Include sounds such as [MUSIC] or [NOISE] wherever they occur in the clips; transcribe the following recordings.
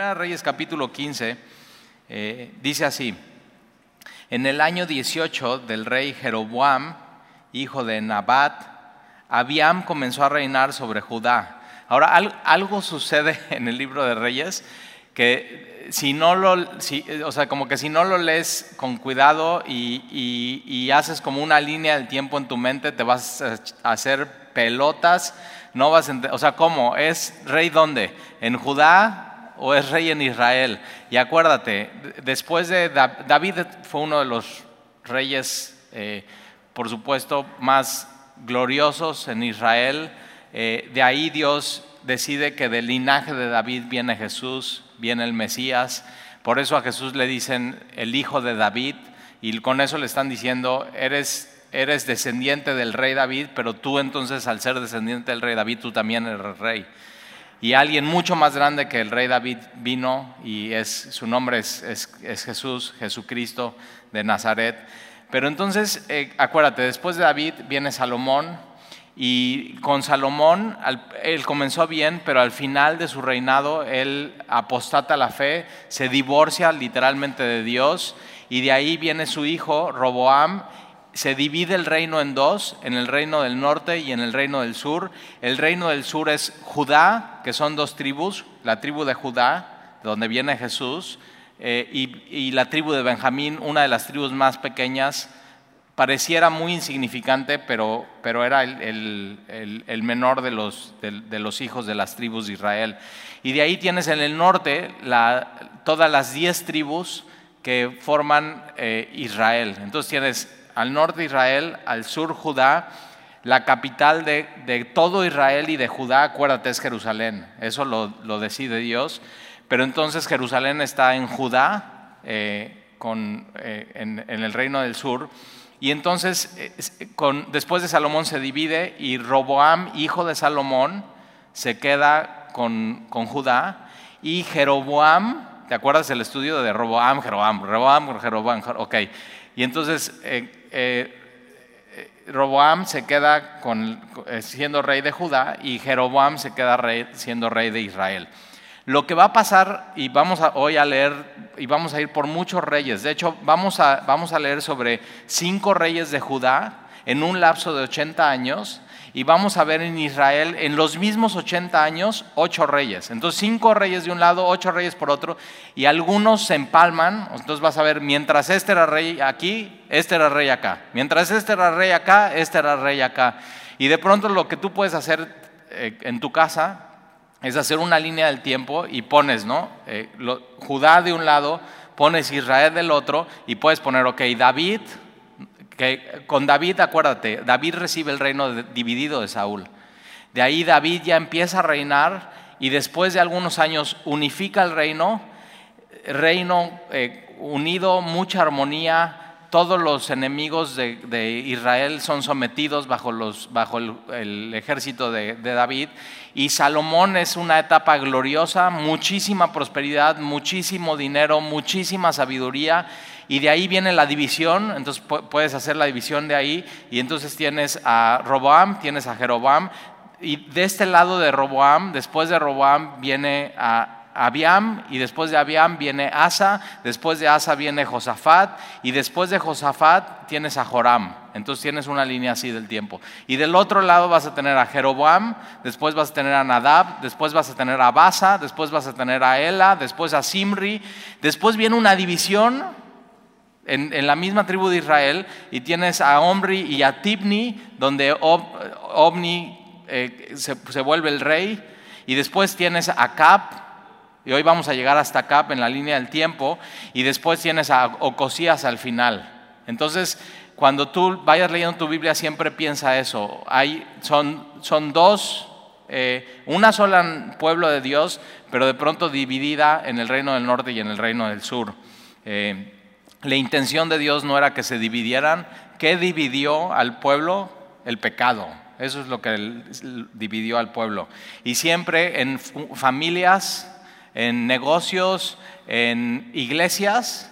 Primera Reyes capítulo 15 eh, dice así, en el año 18 del rey Jeroboam, hijo de Nabat, Abiam comenzó a reinar sobre Judá. Ahora, algo sucede [LAUGHS] en el libro de Reyes que si no lo, o sea, como que si no lo lees con cuidado y, haces como una línea del tiempo en tu mente, te vas a hacer pelotas, no vas a o sea, ¿cómo? ¿Es rey dónde? ¿En Judá? O es rey en Israel. Y acuérdate, después de David fue uno de los reyes, eh, por supuesto, más gloriosos en Israel. Eh, de ahí Dios decide que del linaje de David viene Jesús, viene el Mesías. Por eso a Jesús le dicen el hijo de David y con eso le están diciendo, eres, eres descendiente del rey David, pero tú entonces al ser descendiente del rey David, tú también eres rey. Y alguien mucho más grande que el rey David vino y es, su nombre es, Jesús, Jesucristo de Nazaret. Pero entonces, eh, acuérdate, después de David viene Salomón y con Salomón él comenzó bien, pero al final de su reinado él apostata la fe, se divorcia literalmente de Dios y de ahí viene su hijo Roboam se divide el reino en dos, en el reino del norte y en el reino del sur. El reino del sur es Judá, que son dos tribus, la tribu de Judá, donde viene Jesús, eh, y, la tribu de Benjamín, una de las tribus más pequeñas, pareciera muy insignificante, pero, pero era el, menor de los, de, los, hijos de las tribus de Israel. Y de ahí tienes en el norte todas las diez tribus que forman eh, Israel. Entonces tienes al norte Israel, al sur Judá, la capital de, todo Israel y de Judá, acuérdate, es Jerusalén, eso lo, decide Dios, pero entonces Jerusalén está en Judá, eh, eh, en, el reino del sur, y entonces después de Salomón se divide y Roboam, hijo de Salomón, se queda con, Judá, y Jeroboam, ¿te acuerdas del estudio de Roboam, Jeroboam, Roboam, Jeroboam, ok, y entonces eh, eh, Roboam se queda eh, siendo rey de Judá y Jeroboam se queda siendo rey de Israel. Lo que va a pasar, y vamos a, hoy a leer, y vamos a ir por muchos reyes, de hecho vamos a, vamos a leer sobre cinco reyes de Judá en un lapso de 80 años, y vamos a ver en Israel en los mismos 80 años ocho reyes. Entonces cinco reyes de un lado, ocho reyes por otro, y algunos se empalman. Entonces vas a ver, mientras este era rey aquí, este era rey acá. Mientras este era rey acá, este era rey acá. Y de pronto lo que tú puedes hacer eh, en tu casa es hacer una línea del tiempo y pones, ¿no? Eh, Judá de un lado, pones Israel del otro y puedes poner, ok, David con David, acuérdate, David recibe el reino dividido de Saúl. De ahí David ya empieza a reinar y después de algunos años unifica el reino, reino eh, unido, mucha armonía, todos los enemigos de, Israel son sometidos bajo, el, ejército de, David. Y Salomón es una etapa gloriosa, muchísima prosperidad, muchísimo dinero, muchísima sabiduría y de ahí viene la división, entonces puedes hacer la división de ahí, y entonces tienes a Roboam, tienes a Jeroboam, y de este lado de Roboam, después de Roboam viene a Abiam, y después de Abiam viene Asa, después de Asa viene Josafat, y después de Josafat tienes a Joram. Entonces tienes una línea así del tiempo. Y del otro lado vas a tener a Jeroboam, después vas a tener a Nadab, después vas a tener a Basa, después vas a tener a Ela, después a Simri, después viene una división en, la misma tribu de Israel y tienes a Omri y a Tibni, donde Omni eh, se, vuelve el rey, y después tienes a Cap, y hoy vamos a llegar hasta Cap en la línea del tiempo, y después tienes a Ocosías al final. Entonces, cuando tú vayas leyendo tu Biblia, siempre piensa eso. Hay, son, son dos, eh, una sola pueblo de Dios, pero de pronto dividida en el reino del norte y en el reino del sur. Eh, la intención de Dios no era que se dividieran. ¿Qué dividió al pueblo? El pecado. Eso es lo que dividió al pueblo. Y siempre en familias, en negocios, en iglesias,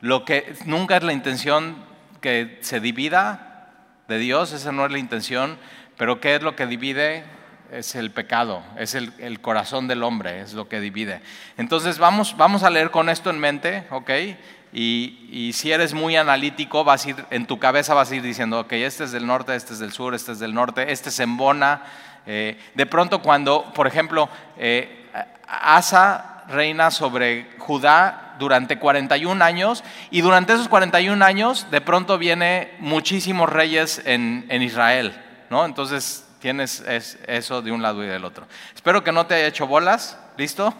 lo que nunca es la intención que se divida de Dios, esa no es la intención, pero ¿qué es lo que divide? es el pecado, es el, corazón del hombre, es lo que divide. Entonces vamos, vamos a leer con esto en mente, ¿ok? Y, si eres muy analítico, en tu cabeza vas a ir diciendo, ok, este es del norte, este es del sur, este es del norte, este es en Bona. Eh, de pronto cuando, por ejemplo, eh, Asa reina sobre Judá durante 41 años y durante esos 41 años de pronto viene muchísimos reyes en, Israel, ¿no? Entonces tienes eso de un lado y del otro. Espero que no te haya hecho bolas, ¿listo?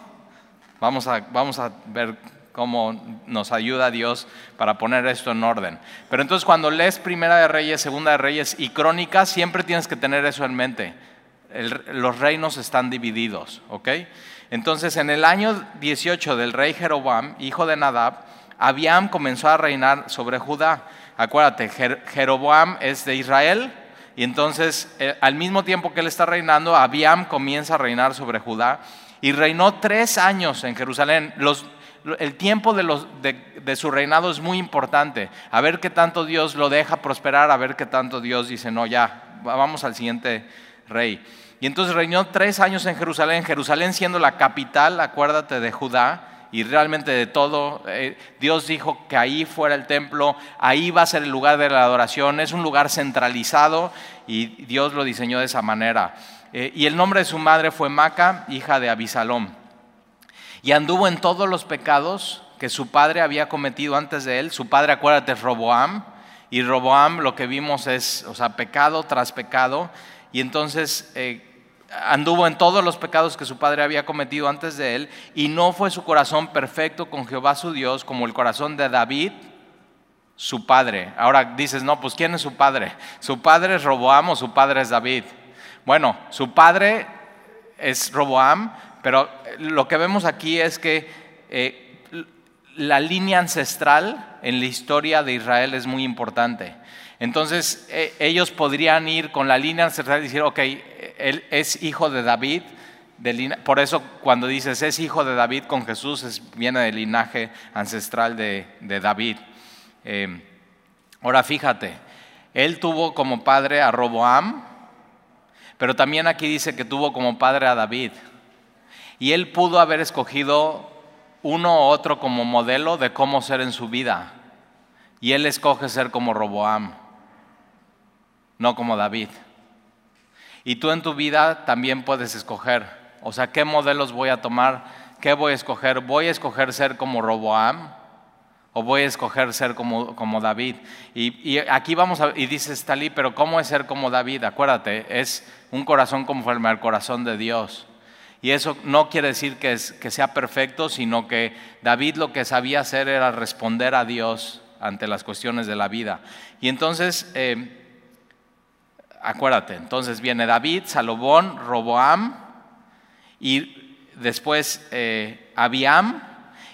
Vamos a, vamos a ver cómo nos ayuda Dios para poner esto en orden. Pero entonces cuando lees Primera de Reyes, Segunda de Reyes y Crónicas, siempre tienes que tener eso en mente. los reinos están divididos, ¿ok? Entonces en el año 18 del rey Jeroboam, hijo de Nadab, Abiam comenzó a reinar sobre Judá. Acuérdate, Jeroboam es de Israel y entonces eh, al mismo tiempo que él está reinando, Abiam comienza a reinar sobre Judá y reinó tres años en Jerusalén. Los, el tiempo de, su reinado es muy importante. A ver qué tanto Dios lo deja prosperar, a ver qué tanto Dios dice, no, ya, vamos al siguiente rey. Y entonces reinó tres años en Jerusalén, Jerusalén siendo la capital, acuérdate, de Judá y realmente de todo. Eh, Dios dijo que ahí fuera el templo, ahí va a ser el lugar de la adoración, es un lugar centralizado y Dios lo diseñó de esa manera. Eh, y el nombre de su madre fue Maca, hija de Abisalom y anduvo en todos los pecados que su padre había cometido antes de él. Su padre, acuérdate, es Roboam, y Roboam lo que vimos es, o sea, pecado tras pecado, y entonces eh, anduvo en todos los pecados que su padre había cometido antes de él, y no fue su corazón perfecto con Jehová su Dios como el corazón de David, su padre. Ahora dices, no, pues ¿quién es su padre? ¿Su padre es Roboam o su padre es David? Bueno, su padre es Roboam, pero eh, lo que vemos aquí es que eh, la línea ancestral en la historia de Israel es muy importante. Entonces eh, ellos podrían ir con la línea ancestral y decir, ok, él es hijo de David, por eso cuando dices es hijo de David con Jesús, viene del linaje ancestral de, David. ahora fíjate, él tuvo como padre a Roboam, pero también aquí dice que tuvo como padre a David. Y él pudo haber escogido uno u otro como modelo de cómo ser en su vida. Y él escoge ser como Roboam, no como David. Y tú en tu vida también puedes escoger. O sea, ¿qué modelos voy a tomar? ¿Qué voy a escoger? ¿Voy a escoger ser como Roboam? ¿O voy a escoger ser como, como David? Y, aquí vamos a, y dice Stalí, pero ¿cómo es ser como David? Acuérdate, es un corazón conforme al corazón de Dios. Y eso no quiere decir que, sea perfecto, sino que David lo que sabía hacer era responder a Dios ante las cuestiones de la vida. Y entonces, eh, acuérdate, entonces viene David, Salomón, Roboam y después eh, Abiam.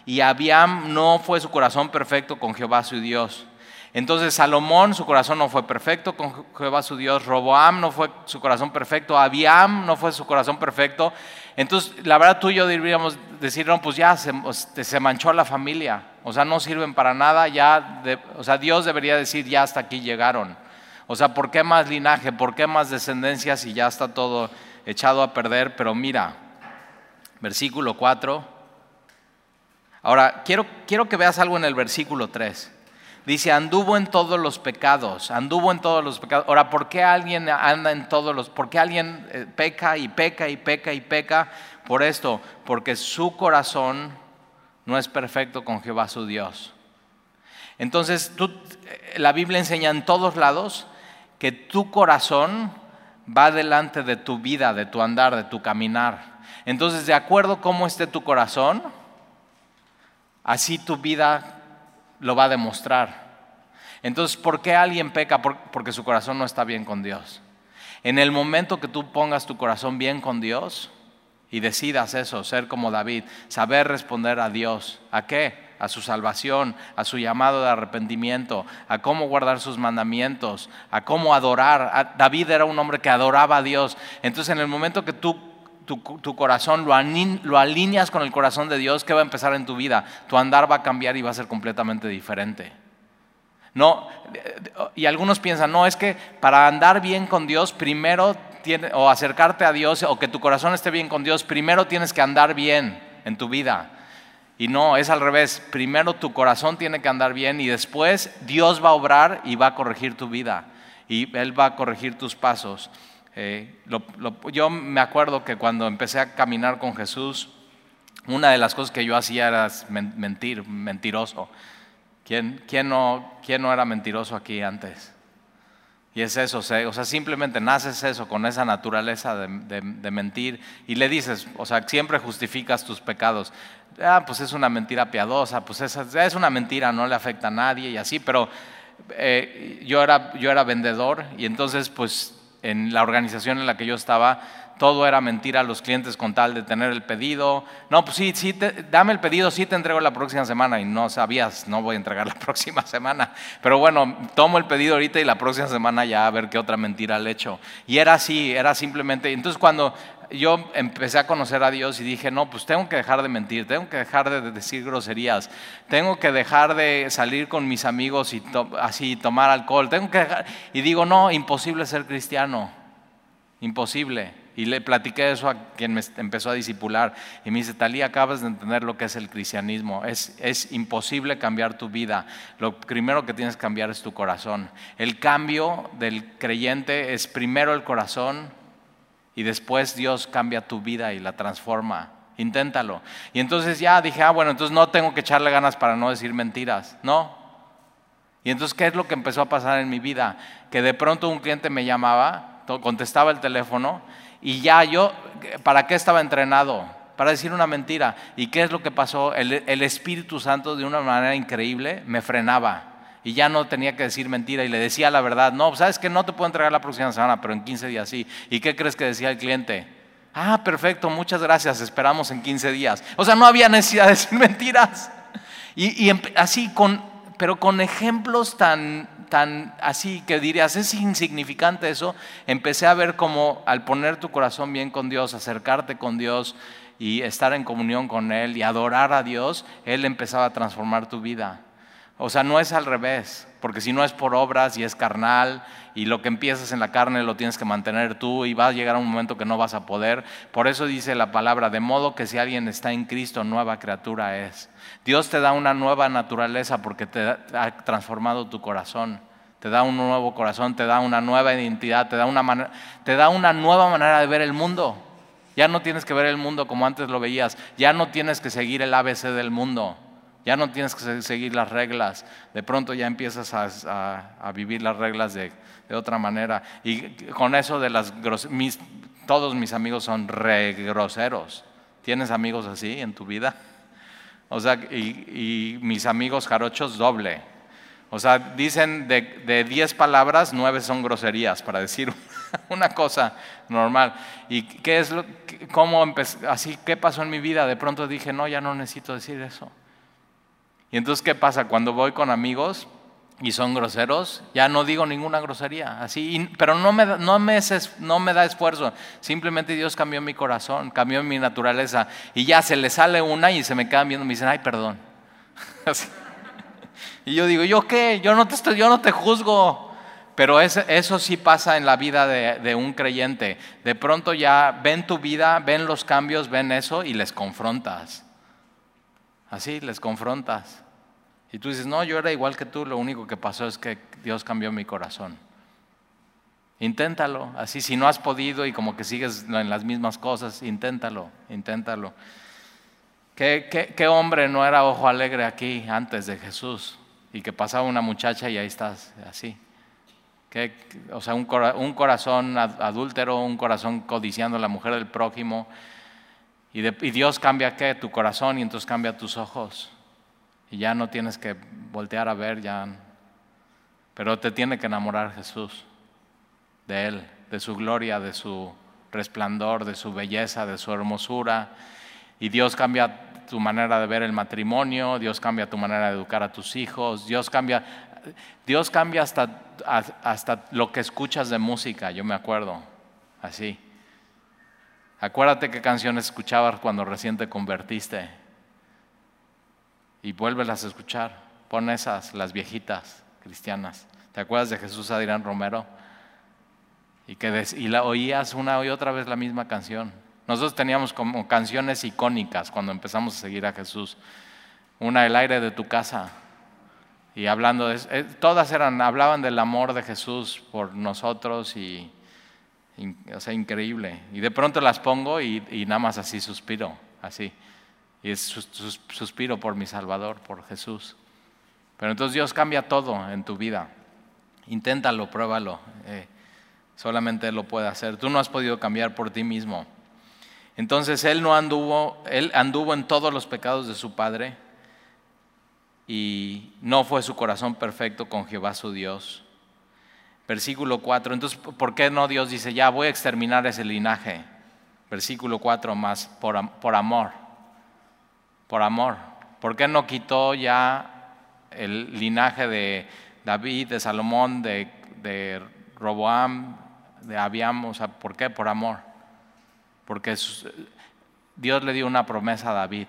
Y Abiam no fue su corazón perfecto con Jehová su Dios. Entonces Salomón, su corazón no fue perfecto con Jehová su Dios, Roboam no fue su corazón perfecto, Abiam no fue su corazón perfecto. Entonces, la verdad tú y yo deberíamos decir, no, pues ya este, se, manchó la familia, o sea, no sirven para nada, ya, o sea, Dios debería decir, ya hasta aquí llegaron. O sea, ¿por qué más linaje? ¿Por qué más descendencia si ya está todo echado a perder? Pero mira, versículo 4. Ahora, quiero, quiero que veas algo en el versículo 3. Dice, anduvo en todos los pecados, anduvo en todos los pecados. Ahora, ¿por qué alguien anda en todos los, por qué alguien eh, peca y peca y peca y peca? Por esto, porque su corazón no es perfecto con Jehová su Dios. Entonces, tú, eh, la Biblia enseña en todos lados que tu corazón va delante de tu vida, de tu andar, de tu caminar. Entonces, de acuerdo cómo esté tu corazón, así tu vida lo va a demostrar. Entonces, ¿por qué alguien peca? Porque su corazón no está bien con Dios. En el momento que tú pongas tu corazón bien con Dios y decidas eso, ser como David, saber responder a Dios, ¿a qué? A su salvación, a su llamado de arrepentimiento, a cómo guardar sus mandamientos, a cómo adorar. David era un hombre que adoraba a Dios. Entonces, en el momento que tú tu, corazón, lo, alineas con el corazón de Dios, ¿qué va a empezar en tu vida? Tu andar va a cambiar y va a ser completamente diferente. No, y algunos piensan, no, es que para andar bien con Dios, primero o acercarte a Dios o que tu corazón esté bien con Dios, primero tienes que andar bien en tu vida. Y no, es al revés. Primero tu corazón tiene que andar bien y después Dios va a obrar y va a corregir tu vida. Y Él va a corregir tus pasos. Eh, yo me acuerdo que cuando empecé a caminar con Jesús, una de las cosas que yo hacía era mentir, mentiroso. ¿Quién, quién, no, quién no era mentiroso aquí antes? Y es eso, o sea, simplemente naces eso, con esa naturaleza de, mentir y le dices, o sea, siempre justificas tus pecados. Ah, pues es una mentira piadosa, pues es, es una mentira, no le afecta a nadie y así, pero eh, yo, era, yo era vendedor y entonces pues en la organización en la que yo estaba todo era mentira a los clientes con tal de tener el pedido. No, pues sí, sí, dame el pedido, sí te entrego la próxima semana. Y no sabías, no voy a entregar la [LAUGHS] próxima semana. Pero bueno, tomo el pedido ahorita y la próxima semana ya a ver qué otra mentira le hecho. Y era así, era simplemente. Entonces cuando yo empecé a conocer a Dios y dije, no, pues tengo que dejar de mentir, tengo que dejar de decir groserías, tengo que dejar de salir con mis amigos y así tomar alcohol, tengo que dejar... Y digo, no, imposible ser cristiano, imposible. Y le platiqué eso a quien me empezó a disipular. Y me dice, Talía, acabas de entender lo que es el cristianismo. Es, es imposible cambiar tu vida. Lo primero que tienes que cambiar es tu corazón. El cambio del creyente es primero el corazón y después Dios cambia tu vida y la transforma. Inténtalo. Y entonces ya dije, ah, bueno, entonces no tengo que echarle ganas para no decir mentiras. No. Y entonces, ¿qué es lo que empezó a pasar en mi vida? Que de pronto un cliente me llamaba, contestaba el teléfono y ya yo, ¿para qué estaba entrenado? Para decir una mentira. ¿Y qué es lo que pasó? El, Espíritu Santo de una manera increíble me frenaba. Y ya no tenía que decir mentira y le decía la verdad. No, sabes que no te puedo entregar la próxima semana, pero en 15 días sí. ¿Y qué crees que decía el cliente? Ah, perfecto, muchas gracias, esperamos en 15 días. O sea, no había necesidad de decir [LAUGHS] mentiras. Y, y así, con, pero con ejemplos tan, tan así que dirías, es insignificante eso, empecé a ver como al poner tu corazón bien con Dios, acercarte con Dios y estar en comunión con Él y adorar a Dios, Él empezaba a transformar tu vida. O sea, no es al revés, porque si no es por obras y es carnal y lo que empiezas en la carne lo tienes que mantener tú y va a llegar un momento que no vas a poder. Por eso dice la palabra, de modo que si alguien está en Cristo, nueva criatura es. Dios te da una nueva naturaleza porque te ha transformado tu corazón. Te da un nuevo corazón, te da una nueva identidad, te da una, te da una nueva manera de ver el mundo. Ya no tienes que ver el mundo como antes lo veías. Ya no tienes que seguir el ABC del mundo. Ya no tienes que seguir las reglas. De pronto ya empiezas a, vivir las reglas de, otra manera. Y con eso de las mis, todos mis amigos son re groseros. ¿Tienes amigos así en tu vida? O sea, y, mis amigos jarochos doble. O sea, dicen de 10 palabras, 9 son groserías, para decir [LAUGHS] una cosa normal. ¿Y qué es lo, cómo así, qué pasó en mi vida? De pronto dije, no, ya no necesito decir eso. Y entonces, ¿qué pasa? Cuando voy con amigos y son groseros, ya no digo ninguna grosería, así, pero no me, no, me, no me da esfuerzo, simplemente Dios cambió mi corazón, cambió mi naturaleza, y ya se le sale una y se me quedan viendo, me dicen, ay, perdón. [LAUGHS] Y yo digo, ¿yo qué? Yo no te, estoy, yo no te juzgo. Pero eso sí pasa en la vida de, de, un creyente. De pronto ya ven tu vida, ven los cambios, ven eso y les confrontas. Así, les confrontas. Y tú dices, no, yo era igual que tú, lo único que pasó es que Dios cambió mi corazón. Inténtalo, así si no has podido y como que sigues en las mismas cosas, inténtalo, inténtalo. ¿Qué, qué, hombre no era ojo alegre aquí antes de Jesús? Y que pasaba una muchacha y ahí estás, así. o sea, un, corazón adúltero, un corazón codiciando a la mujer del prójimo, y, Dios cambia qué? Tu corazón y entonces cambia tus ojos. Y ya no tienes que voltear a ver, ya. Pero te tiene que enamorar Jesús de Él, de su gloria, de su resplandor, de su belleza, de su hermosura. Y Dios cambia tu manera de ver el matrimonio, Dios cambia tu manera de educar a tus hijos, Dios cambia, Dios cambia hasta, hasta lo que escuchas de música, yo me acuerdo, así. Acuérdate qué canciones escuchabas cuando recién te convertiste. Y vuélvelas a escuchar. Pon esas, las viejitas cristianas. ¿Te acuerdas de Jesús Adrián Romero? y, que y la oías una y otra vez la misma canción. Nosotros teníamos como canciones icónicas cuando empezamos a seguir a Jesús. Una, el aire de tu casa. Y hablando de eh, todas eran, hablaban del amor de Jesús por nosotros y, o sea, increíble. Y de pronto las pongo y, nada más así suspiro, así. Y es suspiro por mi Salvador, por Jesús. Pero entonces Dios cambia todo en tu vida. Inténtalo, pruébalo. Eh, solamente Él lo puede hacer. Tú no has podido cambiar por ti mismo. Entonces Él no anduvo, Él anduvo en todos los pecados de su Padre y no fue su corazón perfecto con Jehová su Dios. Versículo 4. Entonces, ¿por qué no Dios dice, ya voy a exterminar ese linaje? Versículo 4 más, por, por amor. Por amor. ¿Por qué no quitó ya el linaje de David, de Salomón, de, de Roboam, de Abiam? O sea, ¿por qué? Por amor. Porque Dios le dio una promesa a David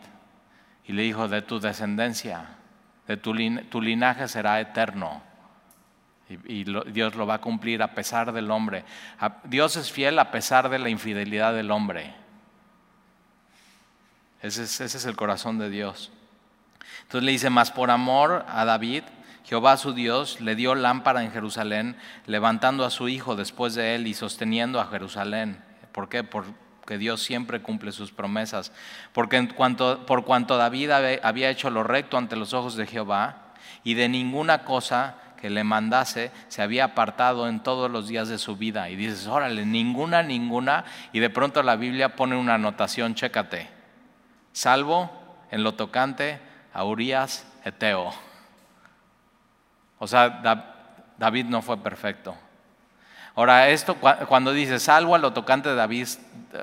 y le dijo, de tu descendencia de tu, linaje será eterno. Y, Dios lo va a cumplir a pesar del hombre. Dios es fiel a pesar de la infidelidad del hombre. Ese es, ese es el corazón de Dios. Entonces le dice, más por amor a David, Jehová su Dios le dio lámpara en Jerusalén, levantando a su hijo después de él y sosteniendo a Jerusalén. ¿Por qué? Por, que Dios siempre cumple sus promesas. Porque en cuanto, por cuanto David había hecho lo recto ante los ojos de Jehová y de ninguna cosa que le mandase se había apartado en todos los días de su vida. Y dices, órale, ninguna, ninguna. Y de pronto la Biblia pone una anotación, chécate. Salvo en lo tocante a Urias Eteo. O sea, David no fue perfecto. Ahora, esto cuando dice salvo a lo tocante de David,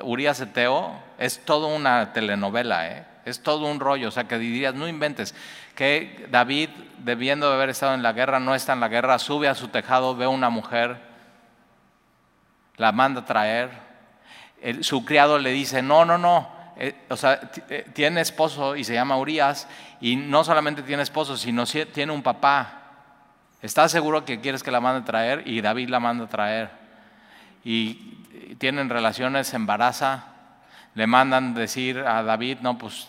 Urias Eteo, es todo una telenovela, ¿eh? Es todo un rollo. O sea, que dirías, no inventes, que David, debiendo de haber estado en la guerra, no está en la guerra, sube a su tejado, ve a una mujer, la manda a traer, su criado le dice, no, no, no, eh, o sea, eh, tiene esposo y se llama Urias, y no solamente tiene esposo, sino tiene un papá. ¿Estás seguro que quieres que la mande a traer? Y David la manda a traer. Y tienen relaciones, embaraza, le mandan decir a David, no, pues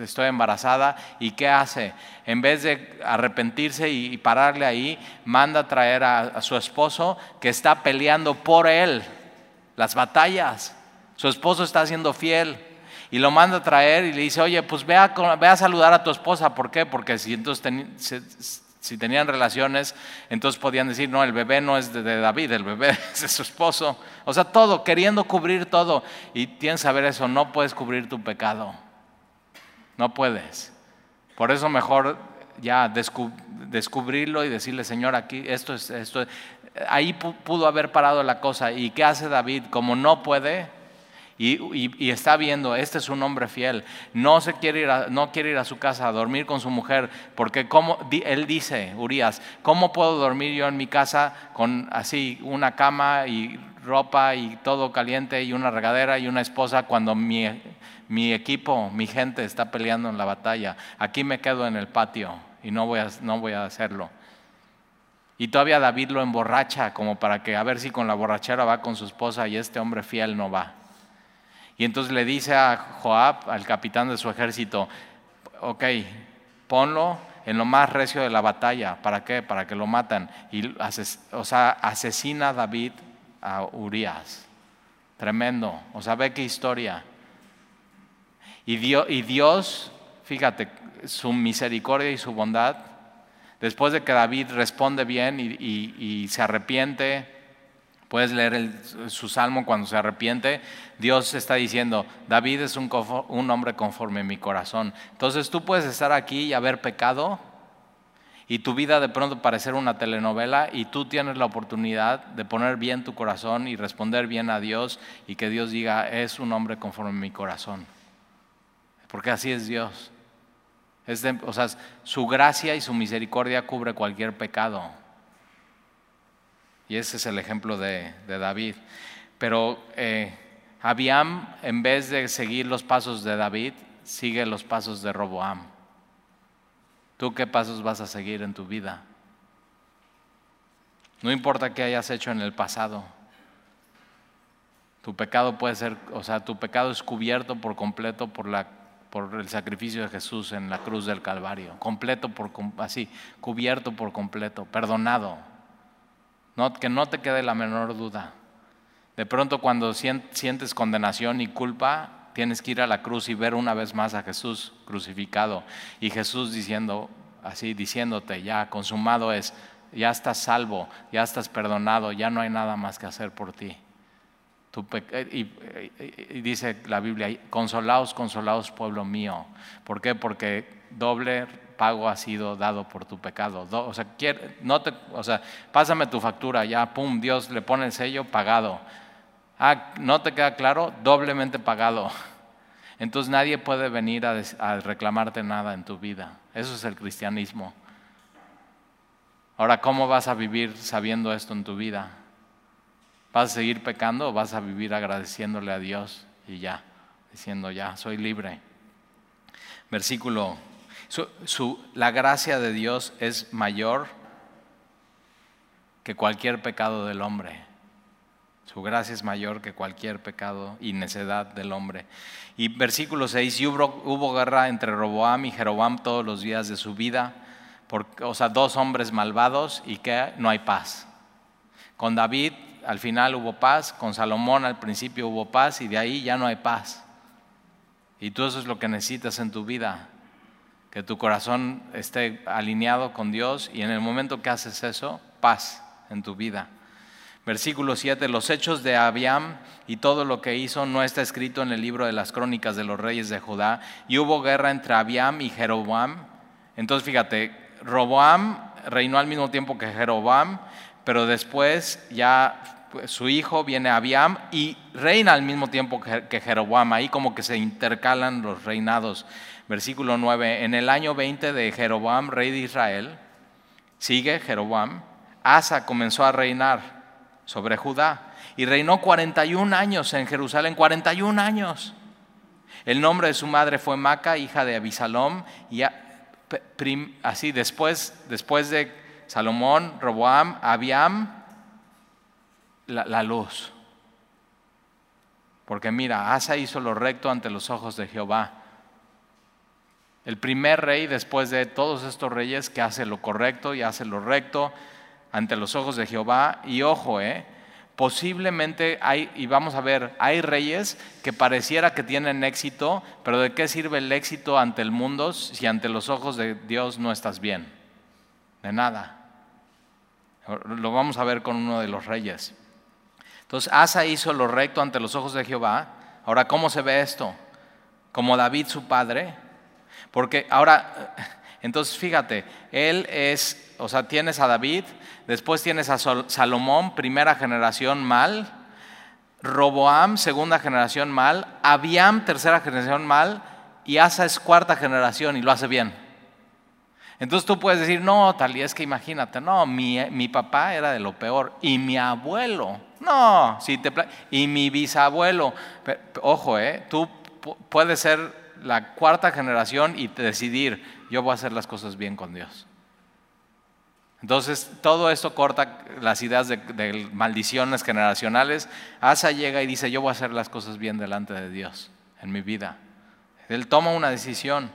estoy embarazada, ¿y qué hace? En vez de arrepentirse y pararle ahí, manda a traer a, su esposo que está peleando por él las batallas. Su esposo está siendo fiel y lo manda a traer y le dice, oye, pues ve a, saludar a tu esposa. ¿Por qué? Porque si entonces si tenían relaciones, entonces podían decir, no, el bebé no es de, David, el bebé [LAUGHS] es de su esposo. O sea, todo, queriendo cubrir todo. Y tienes que saber eso, no puedes cubrir tu pecado. No puedes. Por eso mejor ya descubrirlo y decirle, Señor, aquí esto es, esto Ahí pudo haber parado la cosa. ¿Y qué hace David? Como no puede, y, está viendo, este es un hombre fiel, no, se quiere ir a, no quiere ir a su casa a dormir con su mujer, porque como, él dice, Urias, ¿cómo puedo dormir yo en mi casa con así una cama y ropa y todo caliente y una regadera y una esposa cuando mi, mi equipo, mi gente está peleando en la batalla? Aquí me quedo en el patio y no voy a, no voy a hacerlo. Y todavía David lo emborracha como para que a ver si con la borrachera va con su esposa y este hombre fiel no va. Y entonces le dice a Joab, al capitán de su ejército, ok, ponlo en lo más recio de la batalla. ¿Para qué? Para que lo matan. Y, o sea, asesina a David a Urias. Tremendo. O sea, ve qué historia. Y Dios, y Dios, fíjate, su misericordia y su bondad, después de que David responde bien y se arrepiente, Puedes leer su salmo cuando se arrepiente. Dios está diciendo, David es un, hombre conforme a mi corazón. Entonces tú puedes estar aquí y haber pecado y tu vida de pronto parecer una telenovela y tú tienes la oportunidad de poner bien tu corazón y responder bien a Dios y que Dios diga, es un hombre conforme a mi corazón. Porque así es Dios. O sea, su gracia y su misericordia cubre cualquier pecado. Y ese es el ejemplo de, David. Pero eh, Abiam, en vez de seguir los pasos de David, sigue los pasos de Roboam. ¿Tú qué pasos vas a seguir en tu vida? No importa qué hayas hecho en el pasado. Tu pecado puede ser, o sea, tu pecado es cubierto por completo por, la, por el sacrificio de Jesús en la cruz del Calvario. Completo por, así, cubierto por completo, perdonado. Que no te quede la menor duda. De pronto cuando sientes condenación y culpa, tienes que ir a la cruz y ver una vez más a Jesús crucificado. Y Jesús diciendo, así, diciéndote, ya consumado es, ya estás salvo, ya estás perdonado, ya no hay nada más que hacer por ti. Y, dice la Biblia, consolaos, consolaos, pueblo mío. ¿Por qué? Porque doble pago ha sido dado por tu pecado. o, sea, no te, o sea, pásame tu factura, ya, pum, Dios le pone el sello, pagado. Ah, ¿no te queda claro? Doblemente pagado. [LAUGHS] Entonces nadie puede venir a reclamarte nada en tu vida. Eso es el cristianismo. Ahora, ¿cómo vas a vivir sabiendo esto en tu vida? ¿Vas a seguir pecando o vas a vivir agradeciéndole a Dios y ya, diciendo ya, soy libre? Versículo, la gracia de Dios es mayor que cualquier pecado del hombre. Su gracia es mayor que cualquier pecado y necedad del hombre. Y versículo 6, y hubo, hubo guerra entre Roboam y Jeroboam todos los días de su vida o sea, dos hombres malvados y que no hay paz. Con David al final hubo paz, con Salomón al principio hubo paz y de ahí ya no hay paz. Y tú eso es lo que necesitas en tu vida, que tu corazón esté alineado con Dios y en el momento que haces eso, paz en tu vida. Versículo 7, los hechos de Abiam y todo lo que hizo no está escrito en el libro de las crónicas de los reyes de Judá. Y hubo guerra entre Abiam y Jeroboam. Entonces fíjate, Roboam reinó al mismo tiempo que Jeroboam, pero después ya su hijo viene Abiam y reina al mismo tiempo que Jeroboam. Ahí como que se intercalan los reinados. Versículo 9, en el año 20 de Jeroboam, rey de Israel, sigue Jeroboam, Asa comenzó a reinar sobre Judá y reinó 41 años en Jerusalén, 41 años. El nombre de su madre fue Maca, hija de Abisalom, y así después, después de Salomón, Roboam, Abiam, la, luz. Porque mira, Asa hizo lo recto ante los ojos de Jehová. El primer rey después de todos estos reyes que hace lo correcto y hace lo recto ante los ojos de Jehová. Y ojo, eh, Posiblemente hay, y vamos a ver, hay reyes que pareciera que tienen éxito, pero ¿de qué sirve el éxito ante el mundo si ante los ojos de Dios no estás bien? De nada. Lo vamos a ver con uno de los reyes. Entonces, Asa hizo lo recto ante los ojos de Jehová. Ahora, ¿cómo se ve esto? Como David su padre. Porque ahora, [LAUGHS] entonces fíjate, él es, o sea, tienes a David, Después tienes a Salomón, primera generación mal. Roboam, segunda generación mal. Abiam, tercera generación mal. Y Asa es cuarta generación y lo hace bien. Entonces tú puedes decir, no, tal y es que imagínate, no, mi, mi papá era de lo peor. Y mi abuelo, no, si te, y mi bisabuelo. ojo, eh, tú puedes ser la cuarta generación y decidir, yo voy a hacer las cosas bien con Dios. Entonces, todo esto corta las ideas de, maldiciones generacionales. Asa llega y dice, yo voy a hacer las cosas bien delante de Dios en mi vida. Él toma una decisión,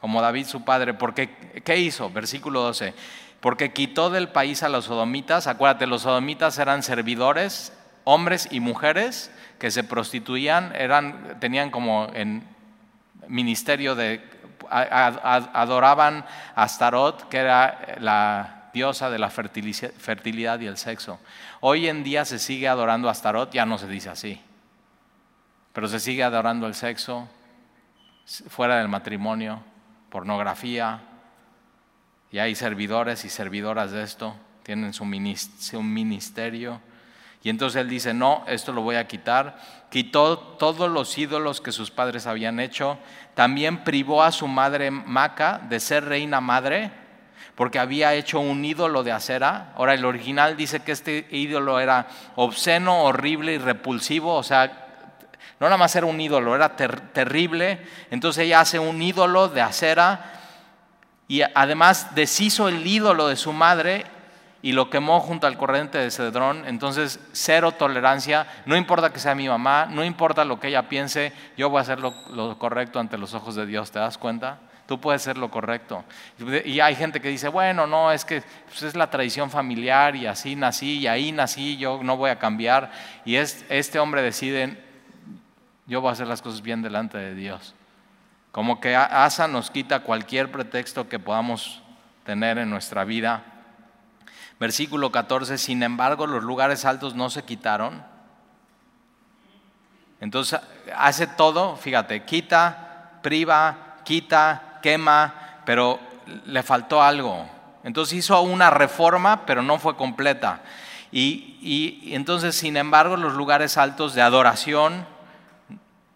como David su padre, porque ¿qué hizo? Versículo 12. Porque quitó del país a los sodomitas, acuérdate, los sodomitas eran servidores, hombres y mujeres que se prostituían, eran, tenían como en ministerio de, adoraban a Astarot, que era la diosa de la fertilidad y el sexo. Hoy en día se sigue adorando a Astarot, ya no se dice así, pero se sigue adorando el sexo fuera del matrimonio, pornografía, y hay servidores y servidoras de esto, tienen su ministerio. Y entonces él dice, no, esto lo voy a quitar. Quitó todos los ídolos que sus padres habían hecho. También privó a su madre Maca de ser reina madre porque había hecho un ídolo de acera. Ahora el original dice que este ídolo era obsceno, horrible y repulsivo, o sea, no nada más era un ídolo, era terrible. Entonces ella hace un ídolo de acera y además deshizo el ídolo de su madre y lo quemó junto al corriente de Cedrón. Entonces, cero tolerancia. No importa que sea mi mamá, no importa lo que ella piense, yo voy a hacer lo, correcto ante los ojos de Dios. ¿Te das cuenta? Tú puedes hacer lo correcto. Y hay gente que dice, bueno, no, es que pues, es la tradición familiar y así nací y ahí nací, yo no voy a cambiar. Y es, este hombre decide, yo voy a hacer las cosas bien delante de Dios. Como que Asa nos quita cualquier pretexto que podamos tener en nuestra vida. Versículo 14, sin embargo los lugares altos no se quitaron. Entonces hace todo, fíjate, quita, priva, quita, quema, pero le faltó algo. Entonces hizo una reforma, pero no fue completa. Y, entonces, sin embargo, los lugares altos de adoración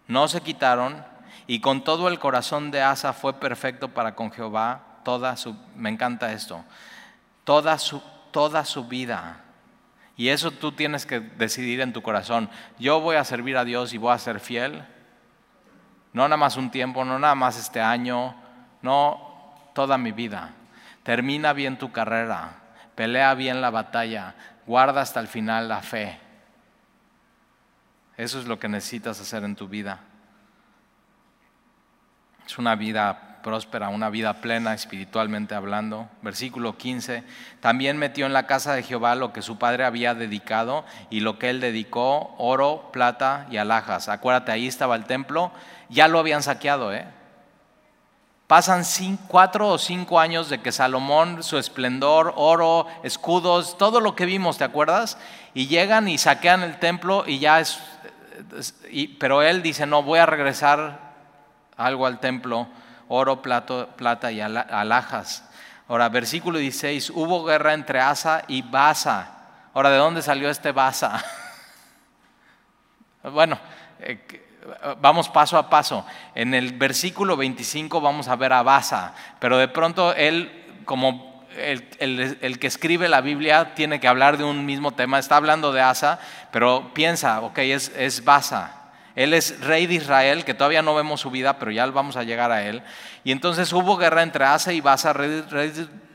no se quitaron y con todo el corazón de Asa fue perfecto para con Jehová toda su, me encanta esto, toda su, toda su vida. Y eso tú tienes que decidir en tu corazón. Yo voy a servir a Dios y voy a ser fiel. No nada más un tiempo, no nada más este año, no toda mi vida. Termina bien tu carrera, pelea bien la batalla, guarda hasta el final la fe. Eso es lo que necesitas hacer en tu vida. Es una vida próspera, una vida plena espiritualmente hablando. Versículo 15, también metió en la casa de Jehová lo que su padre había dedicado y lo que él dedicó, oro, plata y alhajas. Acuérdate, ahí estaba el templo, ya lo habían saqueado, ¿eh? Pasan cuatro o cinco años de que Salomón, su esplendor, oro, escudos, todo lo que vimos, ¿te acuerdas? Y llegan y saquean el templo y ya es, pero él dice, no, voy a regresar algo al templo, oro, plata y alhajas. Ahora, versículo 16, hubo guerra entre Asa y Basa. Ahora, ¿de dónde salió este Basa? [LAUGHS] bueno, eh, vamos paso a paso. En el versículo 25 vamos a ver a Basa, pero de pronto él, como el, que escribe la Biblia, tiene que hablar de un mismo tema. Está hablando de Asa, pero piensa, ok, es, es Basa. Él es rey de Israel, que todavía no vemos su vida, pero ya vamos a llegar a él. Y entonces hubo guerra entre Asa y Basa, rey,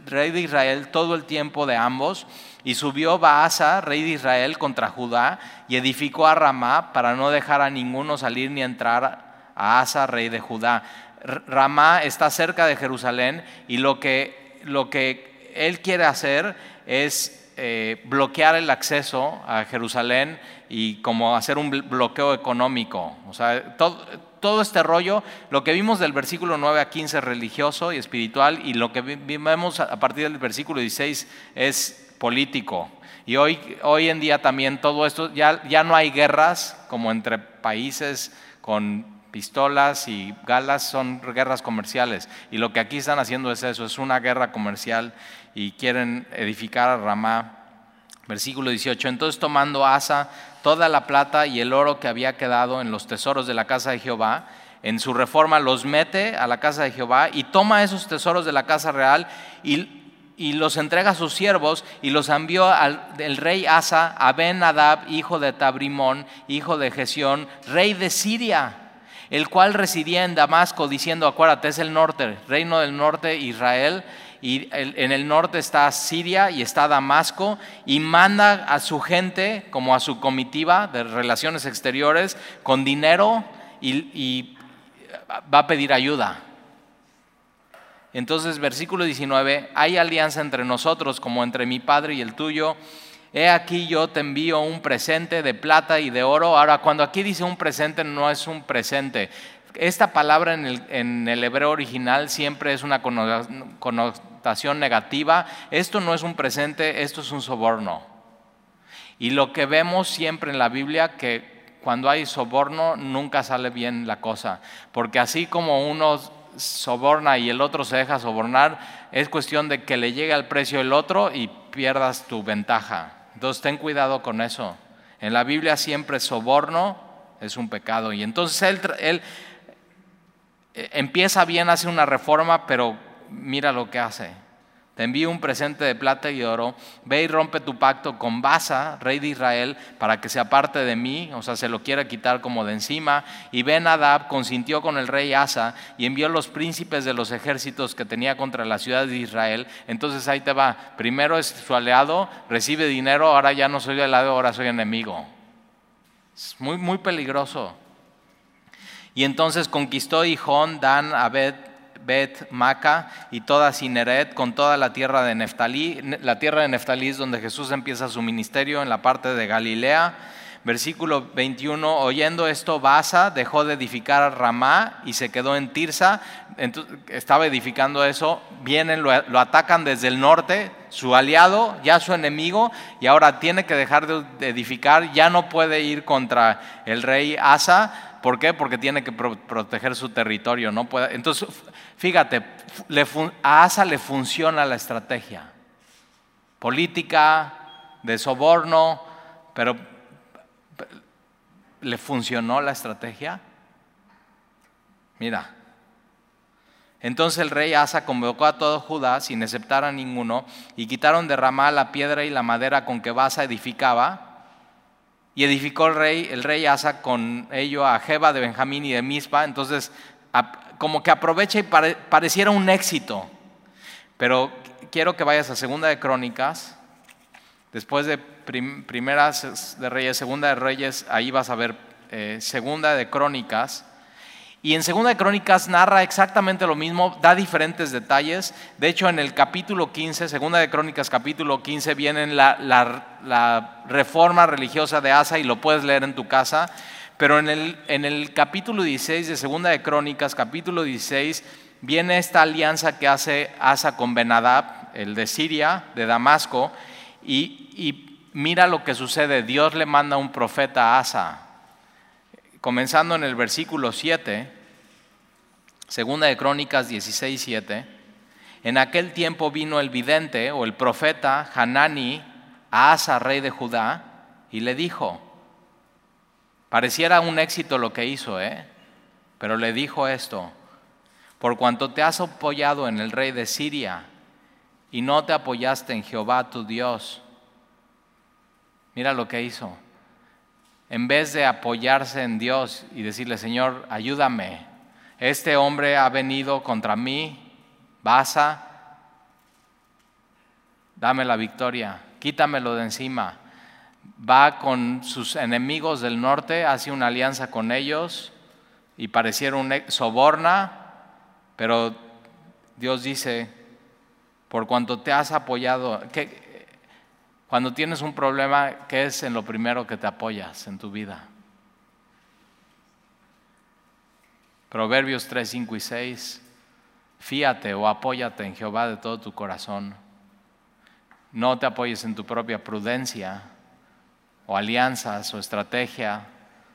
rey de Israel, todo el tiempo de ambos. Y subió Baasa, rey de Israel, contra Judá y edificó a Ramá para no dejar a ninguno salir ni entrar a Asa, rey de Judá. Ramá está cerca de Jerusalén y lo que, lo que él quiere hacer es eh, bloquear el acceso a Jerusalén y como hacer un bloqueo económico. O sea, todo, todo este rollo, lo que vimos del versículo 9 a 15 religioso y espiritual y lo que vemos a partir del versículo 16 es político. Y hoy, hoy en día también todo esto, ya, ya no hay guerras como entre países con pistolas y galas, son guerras comerciales. Y lo que aquí están haciendo es eso, es una guerra comercial y quieren edificar a Ramá. Versículo 18, entonces tomando Asa toda la plata y el oro que había quedado en los tesoros de la casa de Jehová, en su reforma los mete a la casa de Jehová y toma esos tesoros de la casa real y los entrega a sus siervos y los envió al rey Asa a Ben Adab, hijo de Tabrimón, hijo de Gesión, rey de Siria, el cual residía en Damasco, diciendo, acuérdate, es el norte, reino del norte, Israel, y en el norte está Siria y está Damasco, y manda a su gente, como a su comitiva de relaciones exteriores, con dinero y va a pedir ayuda. Entonces, versículo 19, hay alianza entre nosotros como entre mi Padre y el tuyo. He aquí yo te envío un presente de plata y de oro. Ahora, cuando aquí dice un presente, no es un presente. Esta palabra en el, hebreo original siempre es una connotación negativa. Esto no es un presente, esto es un soborno. Y lo que vemos siempre en la Biblia, que cuando hay soborno nunca sale bien la cosa. Porque así como unos soborna y el otro se deja sobornar, es cuestión de que le llegue al precio el otro y pierdas tu ventaja. Entonces ten cuidado con eso. En la Biblia siempre soborno es un pecado. Y entonces él, empieza bien, hace una reforma, pero mira lo que hace. te envío un presente de plata y oro, ve y rompe tu pacto con Basa, rey de Israel, para que se aparte de mí, o sea, se lo quiera quitar como de encima. Y Ben Adab consintió con el rey Asa y envió los príncipes de los ejércitos que tenía contra la ciudad de Israel. Entonces ahí te va, primero es su aliado, recibe dinero, ahora ya no soy aliado, ahora soy enemigo. Es muy, muy peligroso. Y entonces conquistó Hijón, Dan, Abed, Bet, Maca y toda Cineret con toda la tierra de Neftalí. La tierra de Neftalí es donde Jesús empieza su ministerio en la parte de Galilea. Versículo 21, oyendo esto, Basa dejó de edificar a Ramá y se quedó en Tirsa. estaba edificando eso, vienen, lo, atacan desde el norte, su aliado, ya su enemigo, y ahora tiene que dejar de edificar, ya no puede ir contra el rey Asa. ¿Por qué? Porque tiene que proteger su territorio. No puede, entonces, Fíjate, a Asa le funciona la estrategia política, de soborno, pero ¿le funcionó la estrategia? Mira, entonces el rey Asa convocó a todo Judá sin aceptar a ninguno y quitaron de Ramá la piedra y la madera con que Basa edificaba y edificó el rey, el rey Asa con ello a Jeba de Benjamín y de Mispa. Entonces como que aprovecha y pareciera un éxito. Pero quiero que vayas a Segunda de Crónicas, después de Primeras de Reyes, Segunda de Reyes, ahí vas a ver eh, Segunda de Crónicas. Y en Segunda de Crónicas narra exactamente lo mismo, da diferentes detalles. De hecho, en el capítulo 15, Segunda de Crónicas capítulo 15, viene la, reforma religiosa de Asa y lo puedes leer en tu casa. Pero en el, en el capítulo 16 de Segunda de Crónicas, capítulo 16, viene esta alianza que hace Asa con Benadab, el de Siria, de Damasco, y, y mira lo que sucede. Dios le manda un profeta a Asa. Comenzando en el versículo 7, Segunda de Crónicas 16, 7. En aquel tiempo vino el vidente o el profeta Hanani a Asa, rey de Judá, y le dijo, Pareciera un éxito lo que hizo, ¿eh? Pero le dijo esto, por cuanto te has apoyado en el rey de Siria y no te apoyaste en Jehová tu Dios, mira lo que hizo. En vez de apoyarse en Dios y decirle, Señor, ayúdame, este hombre ha venido contra mí, basa, dame la victoria, quítamelo de encima. Va con sus enemigos del norte, hace una alianza con ellos y pareciera un soborna, pero Dios dice, por cuanto te has apoyado, cuando tienes un problema, ¿qué es en lo primero que te apoyas en tu vida? Proverbios 3, 5 y 6. Fíate o apóyate en Jehová de todo tu corazón. No te apoyes en tu propia prudencia o alianzas o estrategia,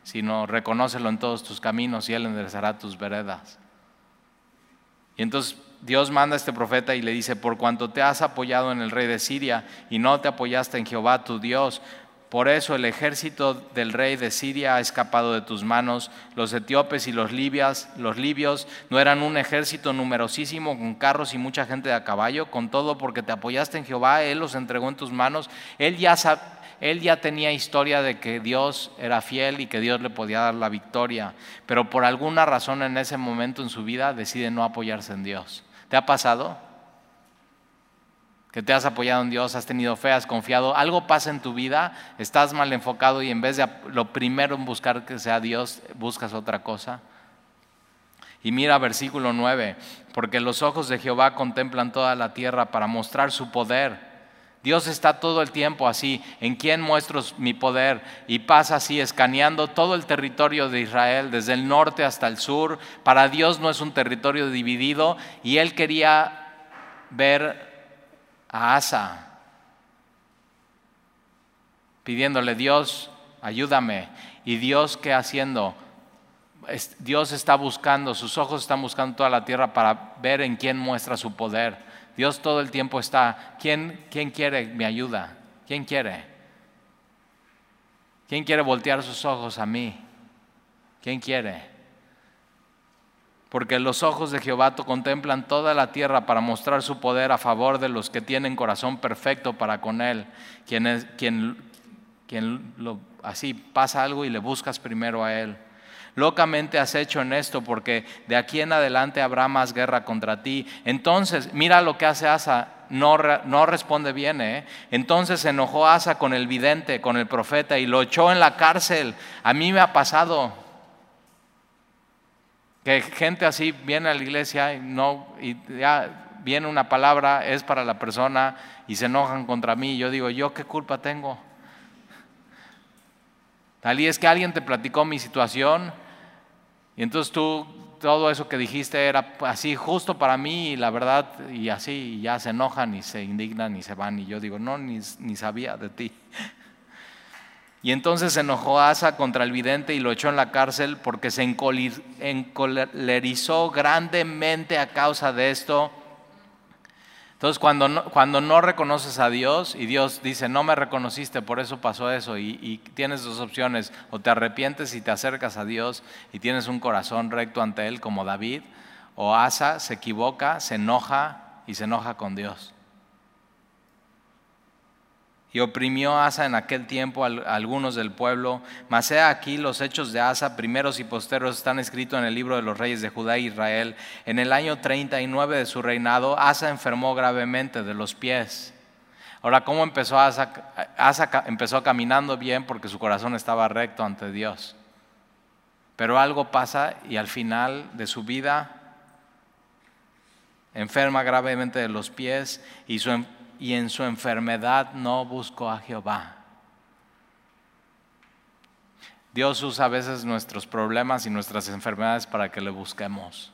sino reconócelo en todos tus caminos y Él enderezará tus veredas. Y entonces Dios manda a este profeta y le dice, por cuanto te has apoyado en el rey de Siria y no te apoyaste en Jehová tu Dios, por eso el ejército del rey de Siria ha escapado de tus manos. Los etíopes y los libias, los libios no eran un ejército numerosísimo con carros y mucha gente de a caballo, con todo porque te apoyaste en Jehová, él los entregó en tus manos. Él ya él ya tenía historia de que Dios era fiel y que Dios le podía dar la victoria, pero por alguna razón en ese momento en su vida decide no apoyarse en Dios. ¿Te ha pasado? Que te has apoyado en Dios, has tenido fe, has confiado, algo pasa en tu vida, estás mal enfocado y en vez de lo primero en buscar que sea Dios, buscas otra cosa. Y mira versículo 9, porque los ojos de Jehová contemplan toda la tierra para mostrar su poder Dios está todo el tiempo así, en quién muestro mi poder, y pasa así, escaneando todo el territorio de Israel, desde el norte hasta el sur. Para Dios no es un territorio dividido, y él quería ver a Asa, pidiéndole, Dios, ayúdame. Y Dios, ¿qué haciendo? Dios está buscando, sus ojos están buscando toda la tierra para ver en quién muestra su poder. Dios todo el tiempo está, ¿quién, quién quiere mi ayuda? ¿Quién quiere? ¿Quién quiere voltear sus ojos a mí? ¿Quién quiere? porque los ojos de Jehová contemplan toda la tierra para mostrar su poder a favor de los que tienen corazón perfecto para con Él, quien, es, quien, quien lo, así pasa algo y le buscas primero a Él. Locamente has hecho en esto porque de aquí en adelante habrá más guerra contra ti. Entonces, mira lo que hace Asa, no, no responde bien. ¿eh? Entonces se enojó Asa con el vidente, con el profeta y lo echó en la cárcel. A mí me ha pasado que gente así viene a la iglesia y, no, y ya viene una palabra, es para la persona y se enojan contra mí. Yo digo, ¿yo qué culpa tengo? Tal y es que alguien te platicó mi situación y entonces tú, todo eso que dijiste era así justo para mí y la verdad, y así, y ya se enojan y se indignan y se van. Y yo digo, no, ni, ni sabía de ti. Y entonces se enojó Asa contra el vidente y lo echó en la cárcel porque se encolerizó grandemente a causa de esto entonces, cuando no, cuando no reconoces a Dios y Dios dice, no me reconociste, por eso pasó eso, y, y, tienes dos opciones, o te arrepientes y te acercas a Dios y tienes un corazón recto ante Él como David, o Asa se equivoca, se enoja y se enoja con Dios y oprimió Asa en aquel tiempo a algunos del pueblo. Mas he aquí los hechos de Asa, primeros y posteros, están escritos en el libro de los reyes de Judá e Israel. En el año 39 de su reinado, Asa enfermó gravemente de los pies. Ahora, ¿cómo empezó Asa? Asa empezó caminando bien porque su corazón estaba recto ante Dios. Pero algo pasa y al final de su vida enferma gravemente de los pies y su, y en su enfermedad no buscó a Jehová. Dios usa a veces nuestros problemas y nuestras enfermedades para que le busquemos.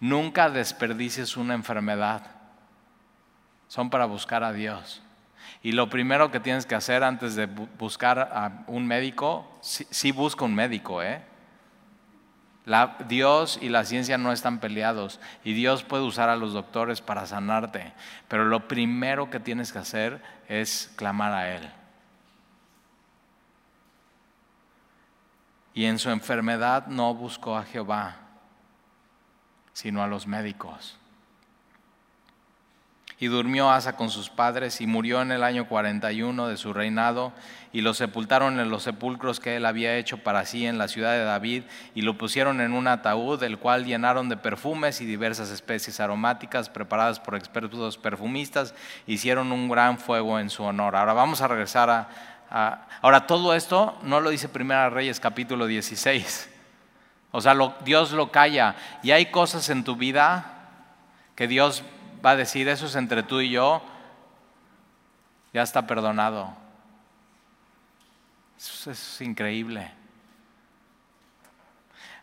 Nunca desperdicies una enfermedad. Son para buscar a Dios. Y lo primero que tienes que hacer antes de buscar a un médico, sí, sí busca un médico, ¿eh? Dios y la ciencia no están peleados y Dios puede usar a los doctores para sanarte, pero lo primero que tienes que hacer es clamar a Él. Y en su enfermedad no buscó a Jehová, sino a los médicos. Y durmió Asa con sus padres y murió en el año 41 de su reinado y lo sepultaron en los sepulcros que él había hecho para sí en la ciudad de David y lo pusieron en un ataúd el cual llenaron de perfumes y diversas especies aromáticas preparadas por expertos perfumistas, hicieron un gran fuego en su honor. Ahora vamos a regresar a... ahora todo esto no lo dice Primera Reyes capítulo 16. O sea, Dios lo calla y hay cosas en tu vida que Dios va a decir, eso es entre tú y yo, ya está perdonado. Eso es increíble.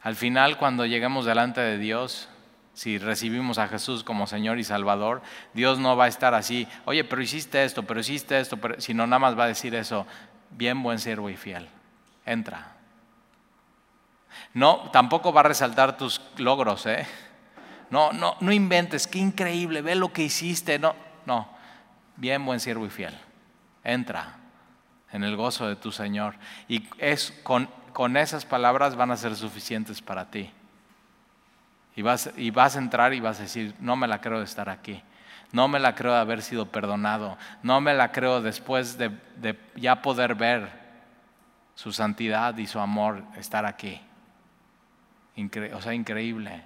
Al final, cuando lleguemos delante de Dios, si recibimos a Jesús como Señor y Salvador, Dios no va a estar así, oye, pero hiciste esto, pero hiciste esto, pero, sino nada más va a decir eso, bien buen siervo y fiel, entra. No, tampoco va a resaltar tus logros, ¿eh? No, no, no inventes, qué increíble, ve lo que hiciste. No, no, bien buen siervo y fiel. Entra en el gozo de tu Señor. Y es con, con esas palabras van a ser suficientes para ti. Y vas, y vas a entrar y vas a decir, no me la creo de estar aquí. No me la creo de haber sido perdonado. No me la creo después de, de ya poder ver su santidad y su amor estar aquí. o sea, increíble.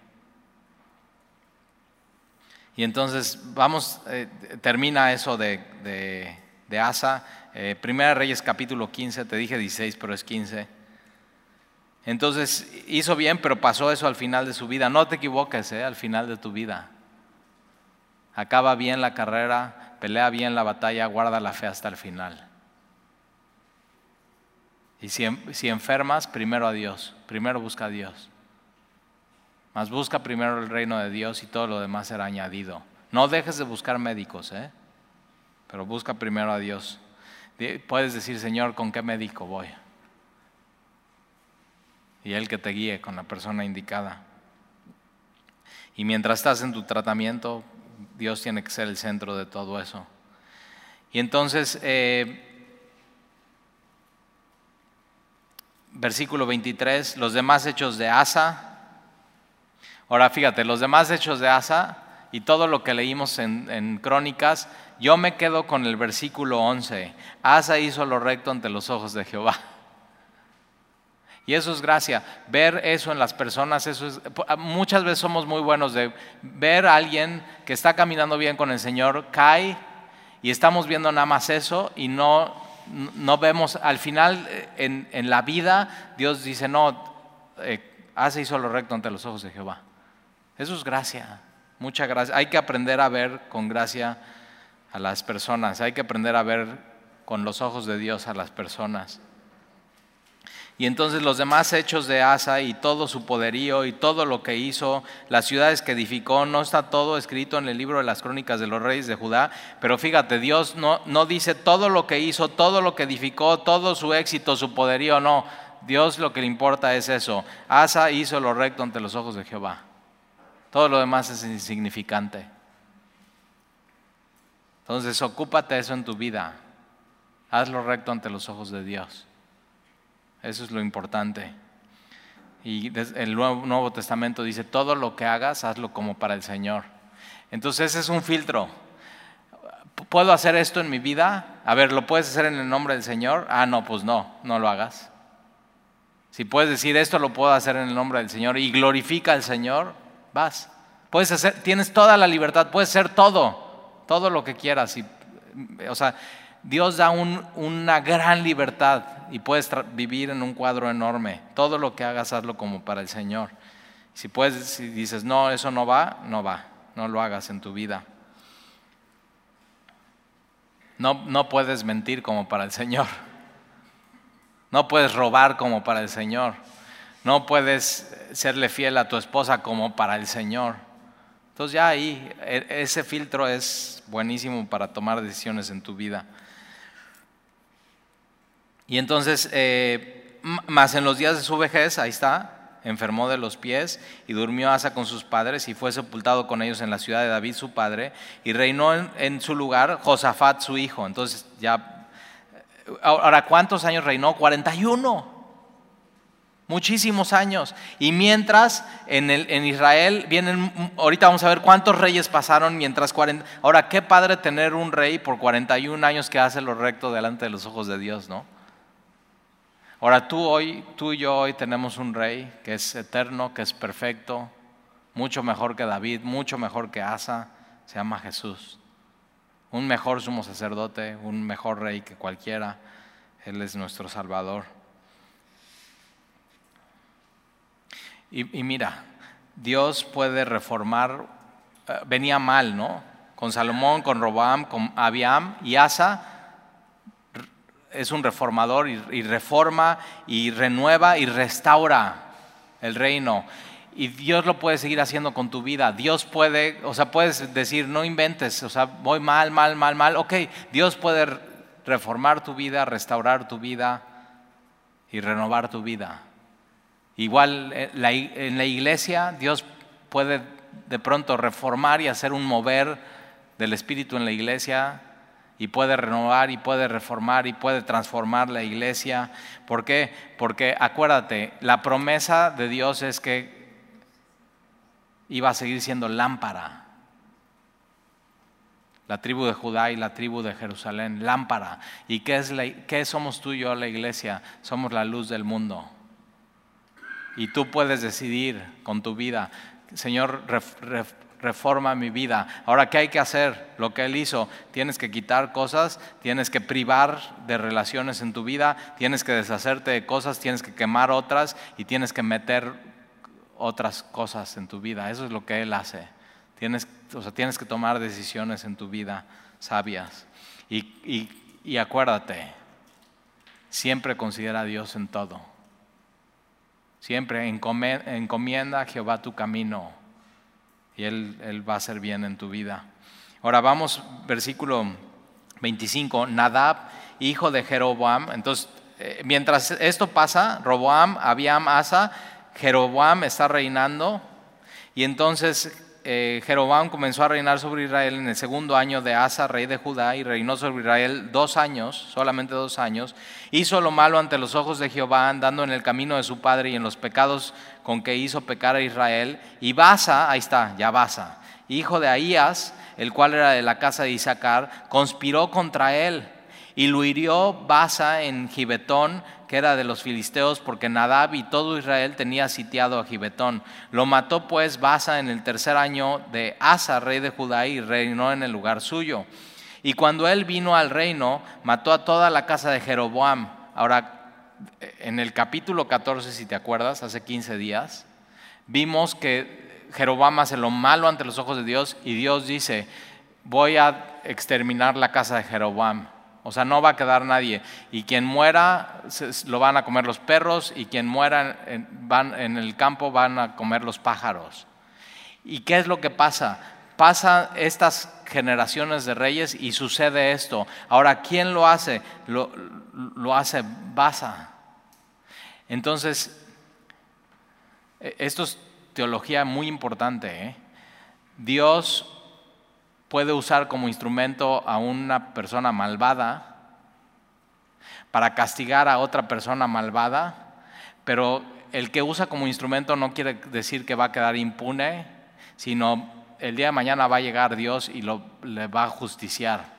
Y entonces vamos, eh, termina eso de, Asa. Eh, Primera Reyes capítulo 15, te dije 16, pero es 15. Entonces hizo bien, pero pasó eso al final de su vida. No te equivoques, eh, al final de tu vida. Acaba bien la carrera, pelea bien la batalla, guarda la fe hasta el final. Y si enfermas, primero a Dios, primero busca a Dios. Mas busca primero el reino de Dios y todo lo demás será añadido. No dejes de buscar médicos, ¿eh? pero busca primero a Dios. Puedes decir, Señor, ¿con qué médico voy? Y Él que te guíe con la persona indicada. Y mientras estás en tu tratamiento, Dios tiene que ser el centro de todo eso. Y entonces, eh, versículo 23, los demás hechos de Asa, Ahora fíjate, los demás hechos de Asa y todo lo que leímos en, Crónicas, yo me quedo con el versículo 11. Asa hizo lo recto ante los ojos de Jehová. [LAUGHS] Y eso es gracia. Ver eso en las personas, eso es. Muchas veces somos muy buenos de ver a alguien que está caminando bien con el Señor, cae y estamos viendo nada más eso y no, no vemos. Al final, en, en la vida, Dios dice: No, eh, hace hizo lo recto ante los ojos de Jehová. Eso es gracia. Mucha gracia. Hay que aprender a ver con gracia a las personas. Hay que aprender a ver con los ojos de Dios a las personas. Y entonces los demás hechos de Asa y todo su poderío y todo lo que hizo, las ciudades que edificó, no está todo escrito en el libro de las crónicas de los reyes de Judá. Pero fíjate, Dios no, no dice todo lo que hizo, todo lo que edificó, todo su éxito, su poderío, no. Dios lo que le importa es eso. Asa hizo lo recto ante los ojos de Jehová. Todo lo demás es insignificante. Entonces, ocúpate eso en tu vida. Haz lo recto ante los ojos de Dios. Eso es lo importante. Y el Nuevo, Testamento dice, todo lo que hagas, hazlo como para el Señor. Entonces ese es un filtro. ¿Puedo hacer esto en mi vida? A ver, ¿lo puedes hacer en el nombre del Señor? Ah, no, pues no, no lo hagas. Si puedes decir esto lo puedo hacer en el nombre del Señor y glorifica al Señor, vas. Puedes hacer, tienes toda la libertad, puedes hacer todo, todo lo que quieras. Y, o sea, Dios da una gran libertad y puedes vivir en un cuadro enorme. Todo lo que hagas, hazlo como para el Señor. Si, puedes, si dices, no, eso no va, no va. No lo hagas en tu vida. No, no puedes mentir como para el Señor. No puedes robar como para el Señor. No puedes serle fiel a tu esposa como para el Señor. Entonces ya ahí, e, ese filtro es buenísimo para tomar decisiones en tu vida. Y entonces, eh, más en los días de su vejez, ahí está, enfermó de los pies y durmió Asa con sus padres y fue sepultado con ellos en la ciudad de David, su padre, y reinó en, su lugar Josafat, su hijo. Entonces, ya, ahora, ¿cuántos años reinó? 41 muchísimos años. Y mientras en, el, en, Israel vienen, ahorita vamos a ver cuántos reyes pasaron mientras 40. Ahora, qué padre tener un rey por 41 años que hace lo recto delante de los ojos de Dios, ¿no? Ahora tú hoy, tú y yo hoy tenemos un rey que es eterno, que es perfecto, mucho mejor que David, mucho mejor que Asa, se llama Jesús. Un mejor sumo sacerdote, un mejor rey que cualquiera. Él es nuestro Salvador. Y, y mira, Dios puede reformar, eh, venía mal, ¿no? Con Salomón, con Roboam, con Abiam y Asa es un reformador y, reforma y renueva y restaura el reino. Y Dios lo puede seguir haciendo con tu vida. Dios puede, o sea, puedes decir, no inventes, o sea, voy mal, mal, mal, mal. Ok, Dios puede reformar tu vida, restaurar tu vida y renovar tu vida. Igual eh, en la iglesia Dios puede de pronto reformar y hacer un mover del Espíritu en la iglesia y puede renovar y puede reformar y puede transformar la iglesia. ¿Por qué? Porque acuérdate, la promesa de Dios es que iba a seguir siendo lámpara. La tribu de Judá y la tribu de Jerusalén, lámpara. ¿Y qué, es qué somos tú y yo, la iglesia? Somos la luz del mundo. Y tú puedes decidir con tu vida, Señor, reforma mi vida. Ahora, ¿qué hay que hacer? Lo que Él hizo, tienes que quitar cosas, tienes que privar de relaciones en tu vida, tienes que deshacerte de cosas, tienes que quemar otras y tienes que meter otras cosas en tu vida. Eso es lo que Él hace. Tienes, o sea, tienes que tomar decisiones en tu vida sabias. Y, y acuérdate, siempre considera a Dios en todo. Siempre encomienda a Jehová tu camino y él, va a hacer bien en tu vida. Ahora vamos, versículo 25, Nadab, hijo de Jeroboam. Entonces, eh, mientras esto pasa, Roboam, Abiam, Asa, Jeroboam está reinando y entonces eh, Jeroboam comenzó a reinar sobre Israel en el segundo año de Asa, rey de Judá, y reinó sobre Israel dos años, solamente dos años. Hizo lo malo ante los ojos de Jehová, andando en el camino de su padre y en los pecados con que hizo pecar a Israel, y Basa, ahí está, ya Basa, hijo de Ahías, el cual era de la casa de Isaacar, conspiró contra él y lo hirió Basa en Gibetón, que era de los filisteos, porque Nadab y todo Israel tenía sitiado a Gibetón. Lo mató pues Basa en el tercer año de Asa, rey de Judá, y reinó en el lugar suyo. Y cuando él vino al reino, mató a toda la casa de Jeroboam. Ahora, en el capítulo 14, si te acuerdas, hace 15 días, vimos que Jeroboam hace lo malo ante los ojos de Dios y Dios dice, voy a exterminar la casa de Jeroboam. O sea, no va a quedar nadie. Y quien muera lo van a comer los perros y quien muera en, van, en el campo van a comer los pájaros. ¿Y qué es lo que pasa? Pasa estas generaciones de reyes y sucede esto. Ahora, ¿quién lo hace? Lo, lo hace Basa. Entonces, e, esto es teología muy importante. ¿eh? Dios puede usar como instrumento a una persona malvada para castigar a otra persona malvada, pero el que usa como instrumento no quiere decir que va a quedar impune, sino el día de mañana va a llegar Dios y lo, le va a justiciar.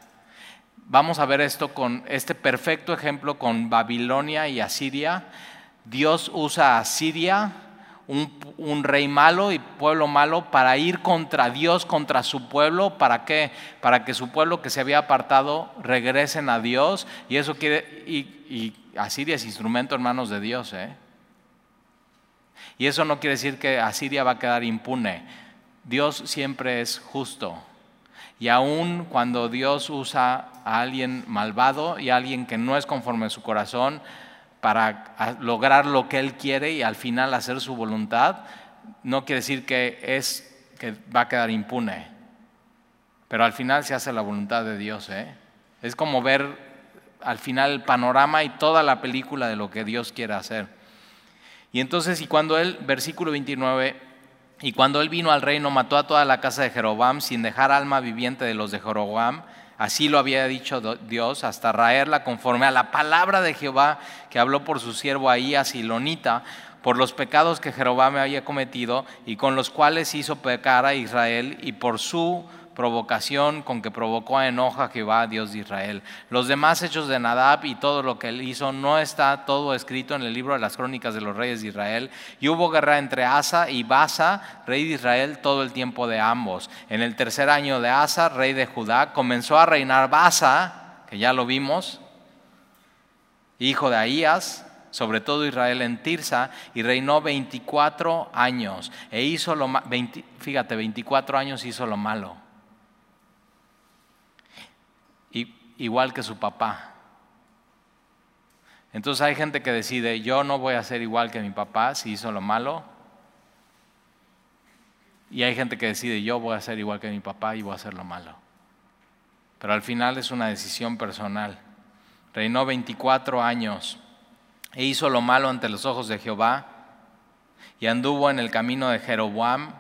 Vamos a ver esto con este perfecto ejemplo con Babilonia y Asiria. Dios usa a Asiria un, rey malo y pueblo malo para ir contra Dios, contra su pueblo. ¿Para qué? Para que su pueblo que se había apartado regresen a Dios. Y eso quiere, y, Asiria es instrumento en manos de Dios. ¿eh? Y eso no quiere decir que Asiria va a quedar impune. Dios siempre es justo. Y aun cuando Dios usa a alguien malvado y a alguien que no es conforme a su corazón, para lograr lo que Él quiere y al final hacer su voluntad, no quiere decir que, es, que va a quedar impune. Pero al final se hace la voluntad de Dios. ¿eh? Es como ver al final el panorama y toda la película de lo que Dios quiere hacer. Y entonces, y cuando él, versículo 29, y cuando él vino al reino, mató a toda la casa de Jeroboam sin dejar alma viviente de los de Jeroboam, Así lo había dicho Dios, hasta raerla conforme a la palabra de Jehová que habló por su siervo Ahías y Lonita, por los pecados que Jehová me había cometido y con los cuales hizo pecar a Israel y por su provocación con que provocó a enoja Jehová, Dios de Israel. Los demás hechos de Nadab y todo lo que él hizo no está todo escrito en el libro de las crónicas de los reyes de Israel. Y hubo guerra entre Asa y Basa, rey de Israel, todo el tiempo de ambos. En el tercer año de Asa, rey de Judá, comenzó a reinar Basa, que ya lo vimos, hijo de Ahías, sobre todo Israel en Tirsa, y reinó 24 años. E hizo lo fíjate, 24 años hizo lo malo. Igual que su papá. Entonces hay gente que decide, yo no voy a ser igual que mi papá si hizo lo malo. Y hay gente que decide, yo voy a ser igual que mi papá y voy a hacer lo malo. Pero al final es una decisión personal. Reinó 24 años e hizo lo malo ante los ojos de Jehová y anduvo en el camino de Jeroboam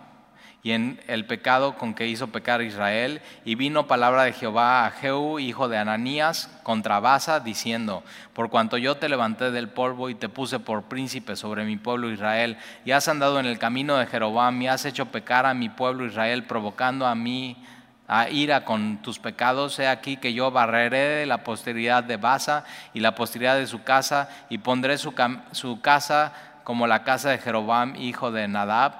y en el pecado con que hizo pecar Israel. Y vino palabra de Jehová a Jehú, hijo de Ananías, contra Basa, diciendo, por cuanto yo te levanté del polvo y te puse por príncipe sobre mi pueblo Israel, y has andado en el camino de Jeroboam y has hecho pecar a mi pueblo Israel, provocando a mí a ira con tus pecados, he aquí que yo barreré la posteridad de Basa y la posteridad de su casa, y pondré su, su casa como la casa de Jeroboam, hijo de Nadab,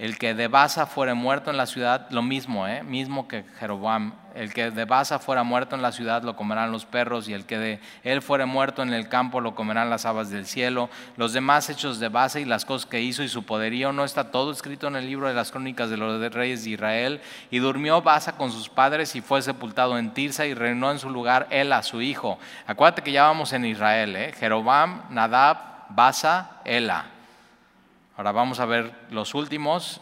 el que de Basa fuere muerto en la ciudad, lo mismo, ¿eh? mismo que Jeroboam. El que de Basa fuera muerto en la ciudad lo comerán los perros, y el que de él fuere muerto en el campo lo comerán las aves del cielo. Los demás hechos de Basa y las cosas que hizo y su poderío no está todo escrito en el libro de las crónicas de los reyes de Israel. Y durmió Basa con sus padres y fue sepultado en Tirsa y reinó en su lugar él a su hijo. Acuérdate que ya vamos en Israel, ¿eh? Jeroboam, Nadab, Basa, Ela. Ahora vamos a ver los últimos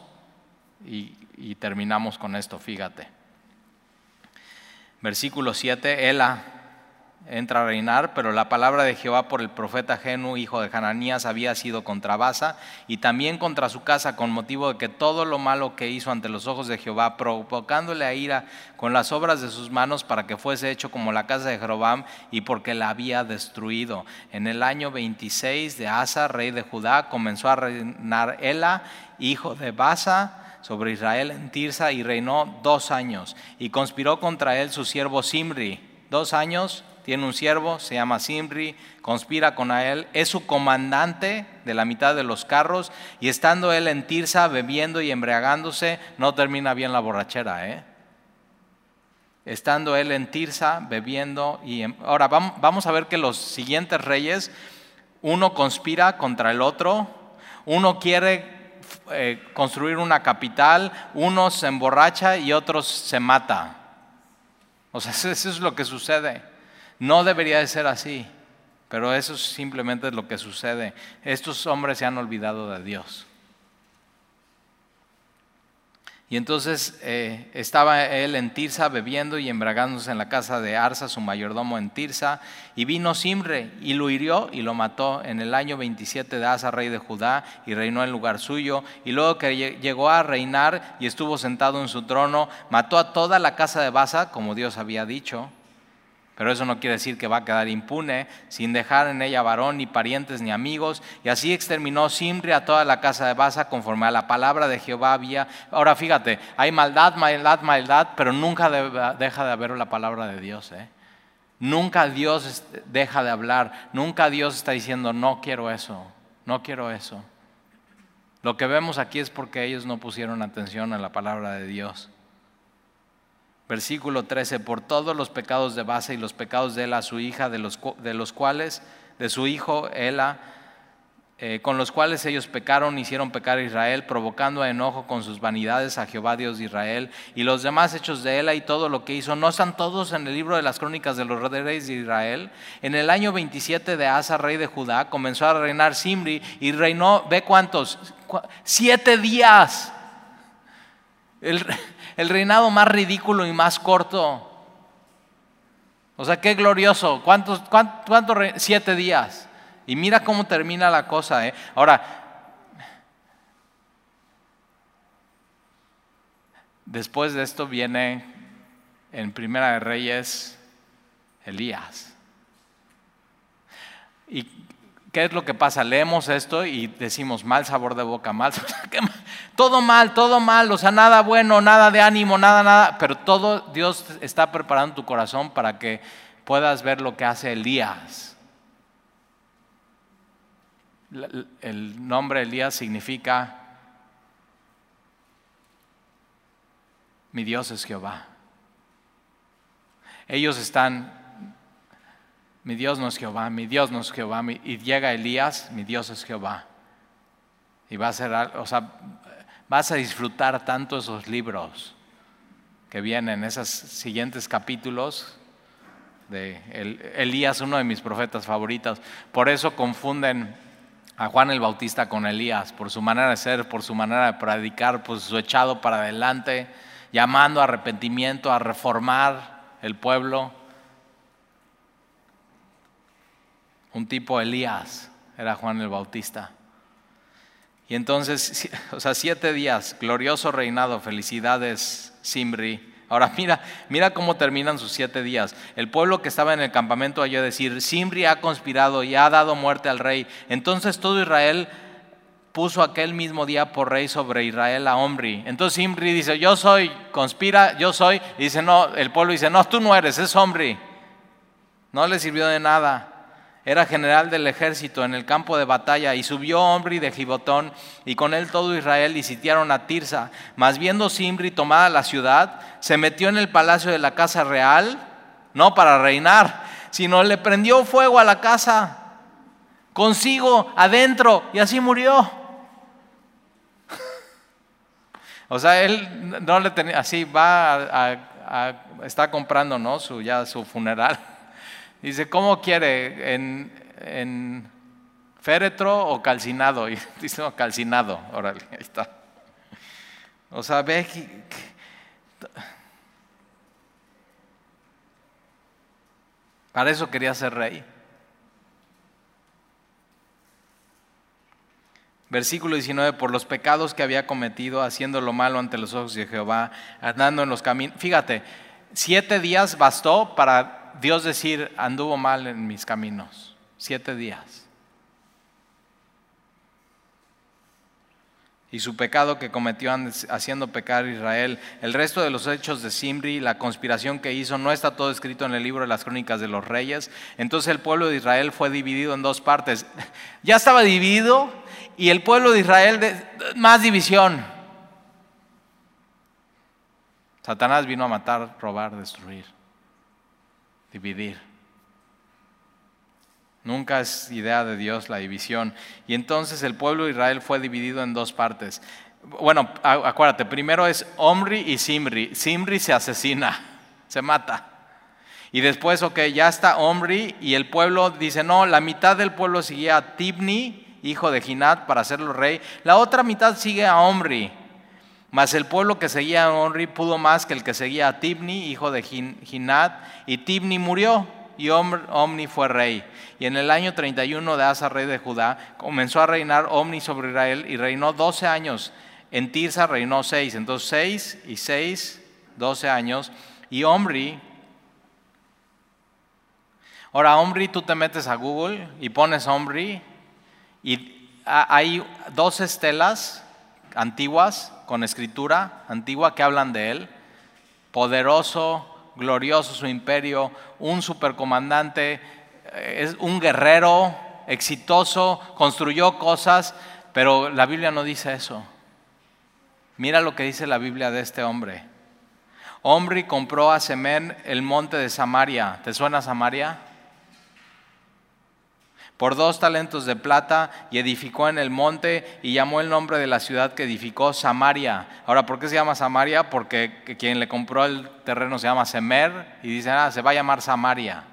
y, terminamos con esto, fíjate. Versículo 7, Ela, entra a reinar, pero la palabra de Jehová por el profeta Genu, hijo de Hananías, había sido contra Basa y también contra su casa con motivo de que todo lo malo que hizo ante los ojos de Jehová, provocándole a ira con las obras de sus manos para que fuese hecho como la casa de Jeroboam y porque la había destruido. En el año 26 de Asa, rey de Judá, comenzó a reinar Ela, hijo de Basa, sobre Israel en Tirsa y reinó dos años. Y conspiró contra él su siervo Simri. Dos años, tiene un siervo, se llama Simri, conspira con él, es su comandante de la mitad de los carros y estando él en Tirsa bebiendo y embriagándose, no termina bien la borrachera, ¿eh? Estando él en Tirsa bebiendo y... Em, ahora vamos a ver que los siguientes reyes, uno conspira contra el otro, uno quiere eh, construir una capital, uno se emborracha y otro se mata. O sea, [LAUGHS] eso es lo que sucede. No debería de ser así, pero eso simplemente es lo que sucede. Estos hombres se han olvidado de Dios. Y entonces eh, estaba él en Tirsa bebiendo y embragándose en la casa de Arsa, su mayordomo en Tirsa, y vino Simre y lo hirió y lo mató en el año 27 de Asa, rey de Judá, y reinó en lugar suyo. Y luego que llegó a reinar y estuvo sentado en su trono, mató a toda la casa de Basa, como Dios había dicho. Pero eso no quiere decir que va a quedar impune, sin dejar en ella varón, ni parientes, ni amigos. Y así exterminó Simri a toda la casa de Basa conforme a la palabra de Jehová había. Ahora fíjate, hay maldad, maldad, maldad, pero nunca deja de haber la palabra de Dios. ¿eh? Nunca Dios deja de hablar, nunca Dios está diciendo, no quiero eso, no quiero eso. Lo que vemos aquí es porque ellos no pusieron atención a la palabra de Dios. Versículo 13, por todos los pecados de base y los pecados de Ela, su hija, de los, de los cuales, de su hijo Ela, eh, con los cuales ellos pecaron, hicieron pecar a Israel, provocando a enojo con sus vanidades a Jehová Dios de Israel, y los demás hechos de Ela y todo lo que hizo, ¿no están todos en el libro de las crónicas de los reyes de Israel? En el año 27 de Asa, rey de Judá, comenzó a reinar Simri, y reinó, ve cuántos, siete días. El, el reinado más ridículo y más corto. O sea, qué glorioso. ¿Cuántos, cuántos, Siete días. Y mira cómo termina la cosa. ¿eh? Ahora, después de esto viene en Primera de Reyes Elías. ¿Y qué es lo que pasa? Leemos esto y decimos mal sabor de boca, mal. [LAUGHS] Todo mal, todo mal, o sea, nada bueno, nada de ánimo, nada, nada, pero todo Dios está preparando tu corazón para que puedas ver lo que hace Elías. El nombre Elías significa mi Dios es Jehová. Ellos están, mi Dios no es Jehová, mi Dios no es Jehová, y llega Elías, mi Dios es Jehová. Y va a ser, o sea, vas a disfrutar tanto esos libros que vienen, esos siguientes capítulos de Elías, uno de mis profetas favoritos. Por eso confunden a Juan el Bautista con Elías, por su manera de ser, por su manera de predicar, por su echado para adelante, llamando a arrepentimiento, a reformar el pueblo. Un tipo Elías era Juan el Bautista. Y entonces, o sea, siete días, glorioso reinado, felicidades, Simri. Ahora [LAUGHS] mira, mira cómo terminan sus siete días. El pueblo que estaba en el campamento oyó decir, Simri ha conspirado y ha dado muerte al rey. Entonces todo Israel puso aquel mismo día por rey sobre Israel a Omri. Entonces Simri dice, yo soy, conspira, yo soy. Y dice, no, el pueblo dice, no, tú no eres, es Omri. No le sirvió de nada era general del ejército en el campo de batalla, y subió Omri de Gibotón, y con él todo Israel, y sitiaron a Tirsa. Mas viendo Simri tomada la ciudad, se metió en el palacio de la casa real, no para reinar, sino le prendió fuego a la casa, consigo, adentro, y así murió. [LAUGHS] O sea, él no le tenía, así va a, está comprando, ¿no? Su, ya su funeral. Dice, ¿cómo quiere? ¿En, féretro o calcinado? [LAUGHS] Y dice, no, calcinado. Órale, ahí está. O sea, ve que, Para eso quería ser rey. Versículo 19, por los pecados que había cometido, haciendo lo malo ante los ojos de Jehová, andando en los caminos. Fíjate, siete días bastó para Dios decir, anduvo mal en mis caminos. Siete días. y su pecado que cometió haciendo pecar a Israel. El resto de los hechos de Simri, la conspiración que hizo, no está todo escrito en el libro de las crónicas de los reyes. Entonces el pueblo de Israel fue dividido en dos partes. [LAUGHS] Ya estaba dividido y el pueblo de Israel más división. Satanás vino a matar, robar, destruir, dividir. Nunca es idea de Dios la división. Y entonces el pueblo de Israel fue dividido en dos partes. Bueno, acuérdate, primero es Omri y Simri. Simri se asesina, [LAUGHS] se mata. Y después, ok, ya está Omri y el pueblo dice, no, la mitad del pueblo seguía a Tibni, hijo de Ginat, para hacerlo rey. La otra mitad sigue a Omri. Mas el pueblo que seguía a Omri pudo más que el que seguía a Tibni, hijo de Ginat, y Tibni murió y Omni fue rey. Y en el año 31 de Asa, rey de Judá, comenzó a reinar Omni sobre Israel y reinó 12 años. En Tirsa reinó 6, entonces 6 y 6, 12 años. Y Omri, ahora Omri, tú te metes a Google y pones Omri y hay dos estelas antiguas con escritura antigua que hablan de él. Poderoso, glorioso su imperio, un supercomandante, eh, es un guerrero exitoso, construyó cosas, pero la Biblia no dice eso. Mira lo que dice la Biblia de este hombre. Hombre compró a Semen el monte de Samaria. ¿Te suena Samaria? Por dos talentos de plata y edificó en el monte y llamó el nombre de la ciudad que edificó Samaria. Ahora, ¿por qué se llama Samaria? Porque quien le compró el terreno se llama Semer y dice, ah, se va a llamar Samaria.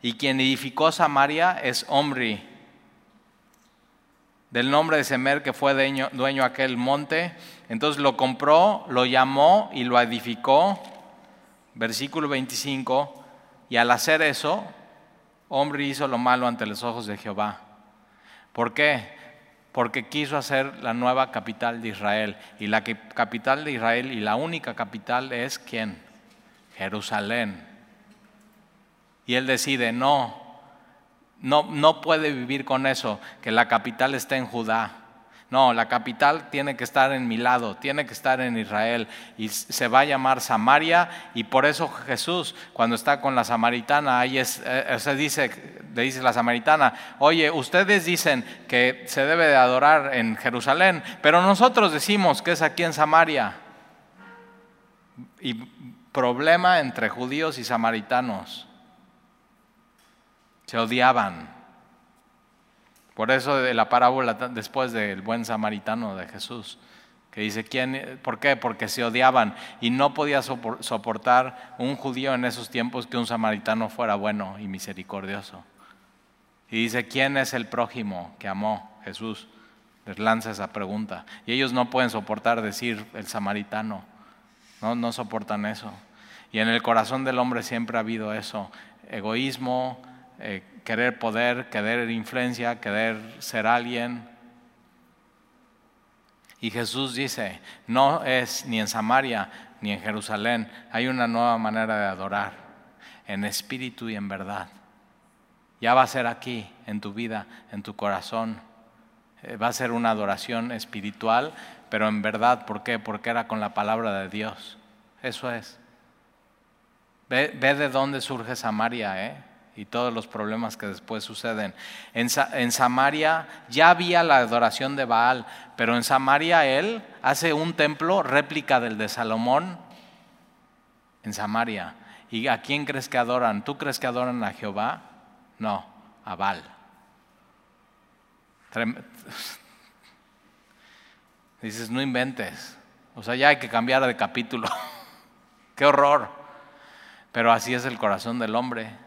Y quien edificó Samaria es Omri, del nombre de Semer que fue dueño, dueño aquel monte. Entonces lo compró, lo llamó y lo edificó. Versículo 25. Y al hacer eso, hombre hizo lo malo ante los ojos de Jehová. ¿Por qué? Porque quiso hacer la nueva capital de Israel. Y la capital de Israel y la única capital es quién? Jerusalén. Y él decide, no, no, no puede vivir con eso, que la capital esté en Judá. No, la capital tiene que estar en mi lado, tiene que estar en Israel y se va a llamar Samaria y por eso Jesús cuando está con la samaritana, ahí es, eh, se dice, le dice la samaritana, oye, ustedes dicen que se debe de adorar en Jerusalén, pero nosotros decimos que es aquí en Samaria. Y problema entre judíos y samaritanos. Se odiaban. Por eso de la parábola después del buen samaritano de Jesús, que dice, ¿quién, ¿por qué? Porque se odiaban y no podía soportar un judío en esos tiempos que un samaritano fuera bueno y misericordioso. Y dice, ¿quién es el prójimo que amó Jesús? Les lanza esa pregunta. Y ellos no pueden soportar decir el samaritano. No, no soportan eso. Y en el corazón del hombre siempre ha habido eso. Egoísmo, eh, querer poder, querer influencia, querer ser alguien. Y Jesús dice, no es ni en Samaria ni en Jerusalén, hay una nueva manera de adorar, en espíritu y en verdad. Ya va a ser aquí, en tu vida, en tu corazón. Eh, va a ser una adoración espiritual, pero en verdad, ¿por qué? Porque era con la palabra de Dios. Eso es. Ve, ve de dónde surge Samaria, ¿eh? Y todos los problemas que después suceden. En, Samaria ya había la adoración de Baal, pero en Samaria él hace un templo réplica del de Salomón en Samaria. ¿Y a quién crees que adoran? ¿Tú crees que adoran a Jehová? No, a Baal. [LAUGHS] Dices, no inventes. O sea, ya hay que cambiar de capítulo. [LAUGHS] Qué horror. Pero así es el corazón del hombre.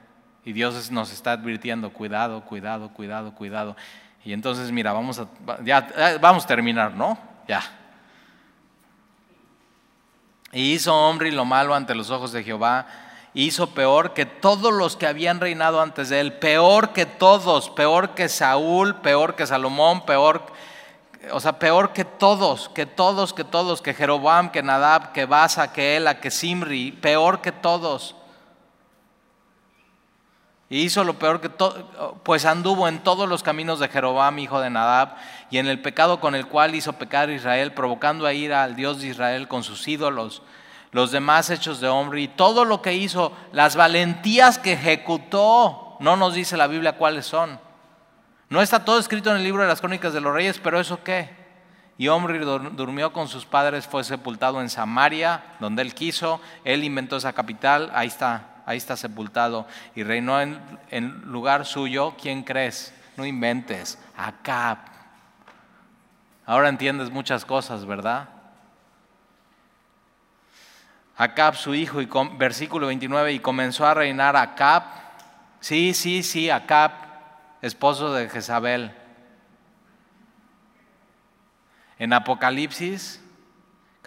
Y Dios nos está advirtiendo, cuidado, cuidado, cuidado, cuidado. Y entonces, mira, vamos a, ya, vamos a terminar, ¿no? Ya. Y hizo hombre y lo malo ante los ojos de Jehová, hizo peor que todos los que habían reinado antes de él, peor que todos, peor que Saúl, peor que Salomón, peor, o sea, peor que todos, que todos, que todos, que Jeroboam, que Nadab, que Basa, que Ela, que Simri, peor que todos. Y hizo lo peor que todo, pues anduvo en todos los caminos de Jeroboam, hijo de Nadab, y en el pecado con el cual hizo pecar a Israel, provocando a ir al Dios de Israel con sus ídolos, los demás hechos de hombre, y todo lo que hizo, las valentías que ejecutó, no nos dice la Biblia cuáles son. No está todo escrito en el libro de las crónicas de los reyes, pero eso qué. Y Omri durmió con sus padres, fue sepultado en Samaria, donde él quiso, él inventó esa capital, ahí está, ahí está sepultado y reinó en, lugar suyo, ¿quién crees? No inventes, Acab. Ahora entiendes muchas cosas, ¿verdad? Acab su hijo, y versículo 29, y comenzó a reinar Acab. Sí, sí, sí, Acab, esposo de Jezabel. En Apocalipsis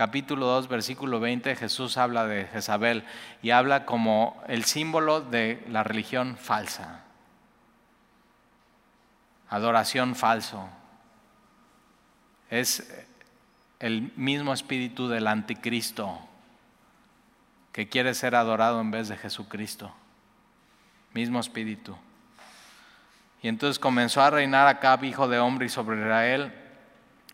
capítulo 2, versículo 20, Jesús habla de Jezabel y habla como el símbolo de la religión falsa. Adoración falso. Es el mismo espíritu del anticristo que quiere ser adorado en vez de Jesucristo. Mismo espíritu. Y entonces comenzó a reinar Acab, hijo de hombre, sobre Israel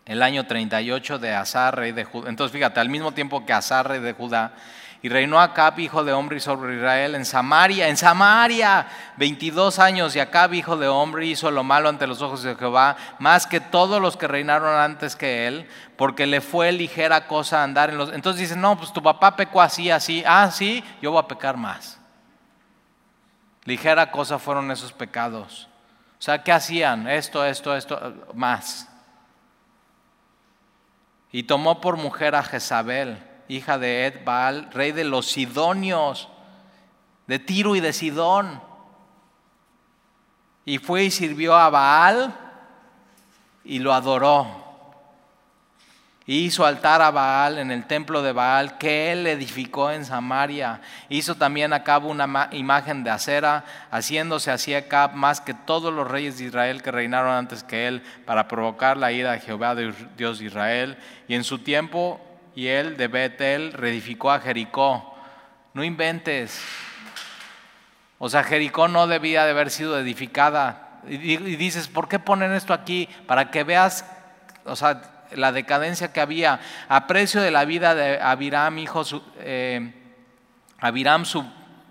el año 38 de Azar, rey de Judá. Entonces fíjate, al mismo tiempo que Azar, rey de Judá, y reinó Acab, hijo de hombre, sobre Israel en Samaria, en Samaria, 22 años, y Acab, hijo de hombre, hizo lo malo ante los ojos de Jehová, más que todos los que reinaron antes que él, porque le fue ligera cosa andar en los... Entonces dicen, no, pues tu papá pecó así, así, ah, sí, yo voy a pecar más. Ligera cosa fueron esos pecados. O sea, ¿qué hacían? Esto, esto, esto, más. Y tomó por mujer a Jezabel, hija de Ed Baal, rey de los Sidonios, de Tiro y de Sidón. Y fue y sirvió a Baal y lo adoró hizo altar a Baal en el templo de Baal que él edificó en Samaria. Hizo también a cabo una imagen de acera, haciéndose así Acab más que todos los reyes de Israel que reinaron antes que él, para provocar la ira de Jehová, Dios de Israel. Y en su tiempo, y él de Betel reedificó a Jericó. No inventes. O sea, Jericó no debía de haber sido edificada. Y dices, ¿por qué ponen esto aquí? Para que veas, o sea, la decadencia que había, a precio de la vida de Abiram, hijo, eh, Abiram, su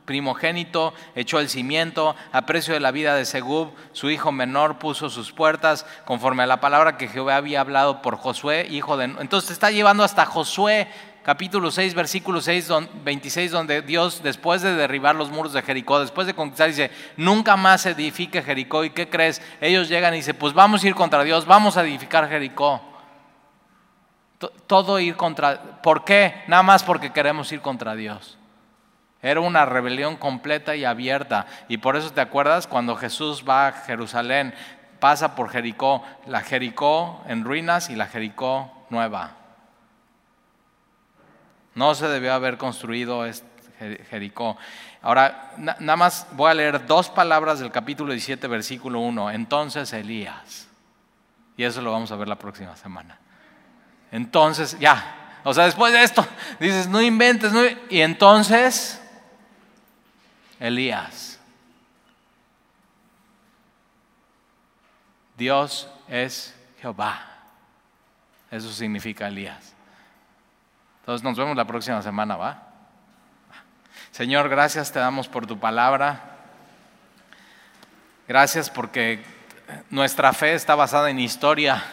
primogénito, echó el cimiento, a precio de la vida de Segub, su hijo menor, puso sus puertas, conforme a la palabra que Jehová había hablado por Josué, hijo de... Entonces está llevando hasta Josué, capítulo 6, versículo 6, 26, donde Dios, después de derribar los muros de Jericó, después de conquistar, dice, nunca más edifique Jericó. ¿Y qué crees? Ellos llegan y dicen, pues vamos a ir contra Dios, vamos a edificar Jericó. Todo ir contra... ¿Por qué? Nada más porque queremos ir contra Dios. Era una rebelión completa y abierta. Y por eso te acuerdas cuando Jesús va a Jerusalén, pasa por Jericó, la Jericó en ruinas y la Jericó nueva. No se debió haber construido Jericó. Ahora, nada más voy a leer dos palabras del capítulo 17, versículo 1. Entonces Elías. Y eso lo vamos a ver la próxima semana. Entonces, ya, o sea, después de esto, [LAUGHS] dices, no inventes, y entonces, Elías. Dios es Jehová. Eso significa Elías. Entonces nos vemos la próxima semana, ¿va? Señor, gracias te damos por tu palabra. Gracias porque nuestra fe está basada en historia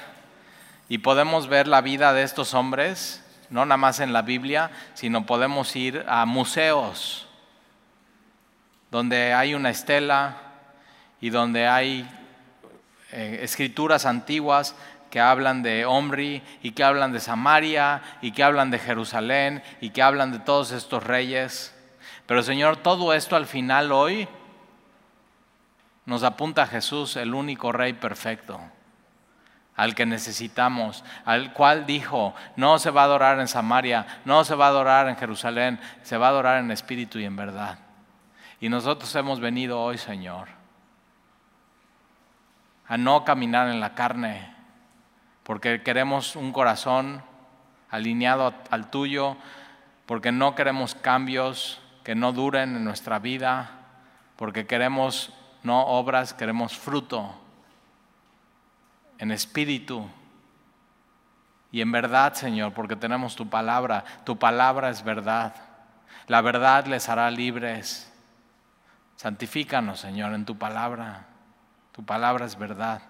y podemos ver la vida de estos hombres, no nada más en la Biblia, sino podemos ir a museos donde hay una estela y donde hay eh, escrituras antiguas que hablan de Omri y que hablan de Samaria y que hablan de Jerusalén y que hablan de todos estos reyes. Pero Señor, todo esto al final hoy nos apunta a Jesús, el único rey perfecto al que necesitamos, al cual dijo, no se va a adorar en Samaria, no se va a adorar en Jerusalén, se va a adorar en espíritu y en verdad. Y nosotros hemos venido hoy, Señor, a no caminar en la carne, porque queremos un corazón alineado al tuyo, porque no queremos cambios que no duren en nuestra vida, porque queremos no obras, queremos fruto en espíritu y en verdad, Señor, porque tenemos tu palabra. Tu palabra es verdad. La verdad les hará libres. Santifícanos, Señor, en tu palabra. Tu palabra es verdad.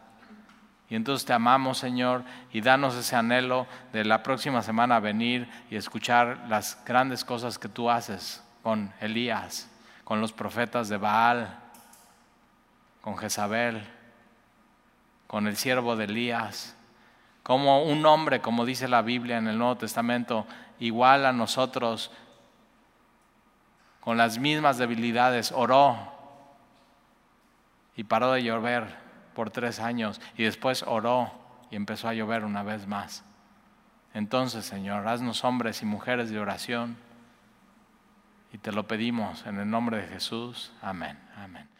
Y entonces te amamos, Señor, y danos ese anhelo de la próxima semana venir y escuchar las grandes cosas que tú haces con Elías, con los profetas de Baal, con Jezabel, con el siervo de Elías, como un hombre, como dice la Biblia en el Nuevo Testamento, igual a nosotros, con las mismas debilidades, oró y paró de llover por tres años y después oró y empezó a llover una vez más. Entonces, Señor, haznos hombres y mujeres de oración y te lo pedimos en el nombre de Jesús. Amén. Amén.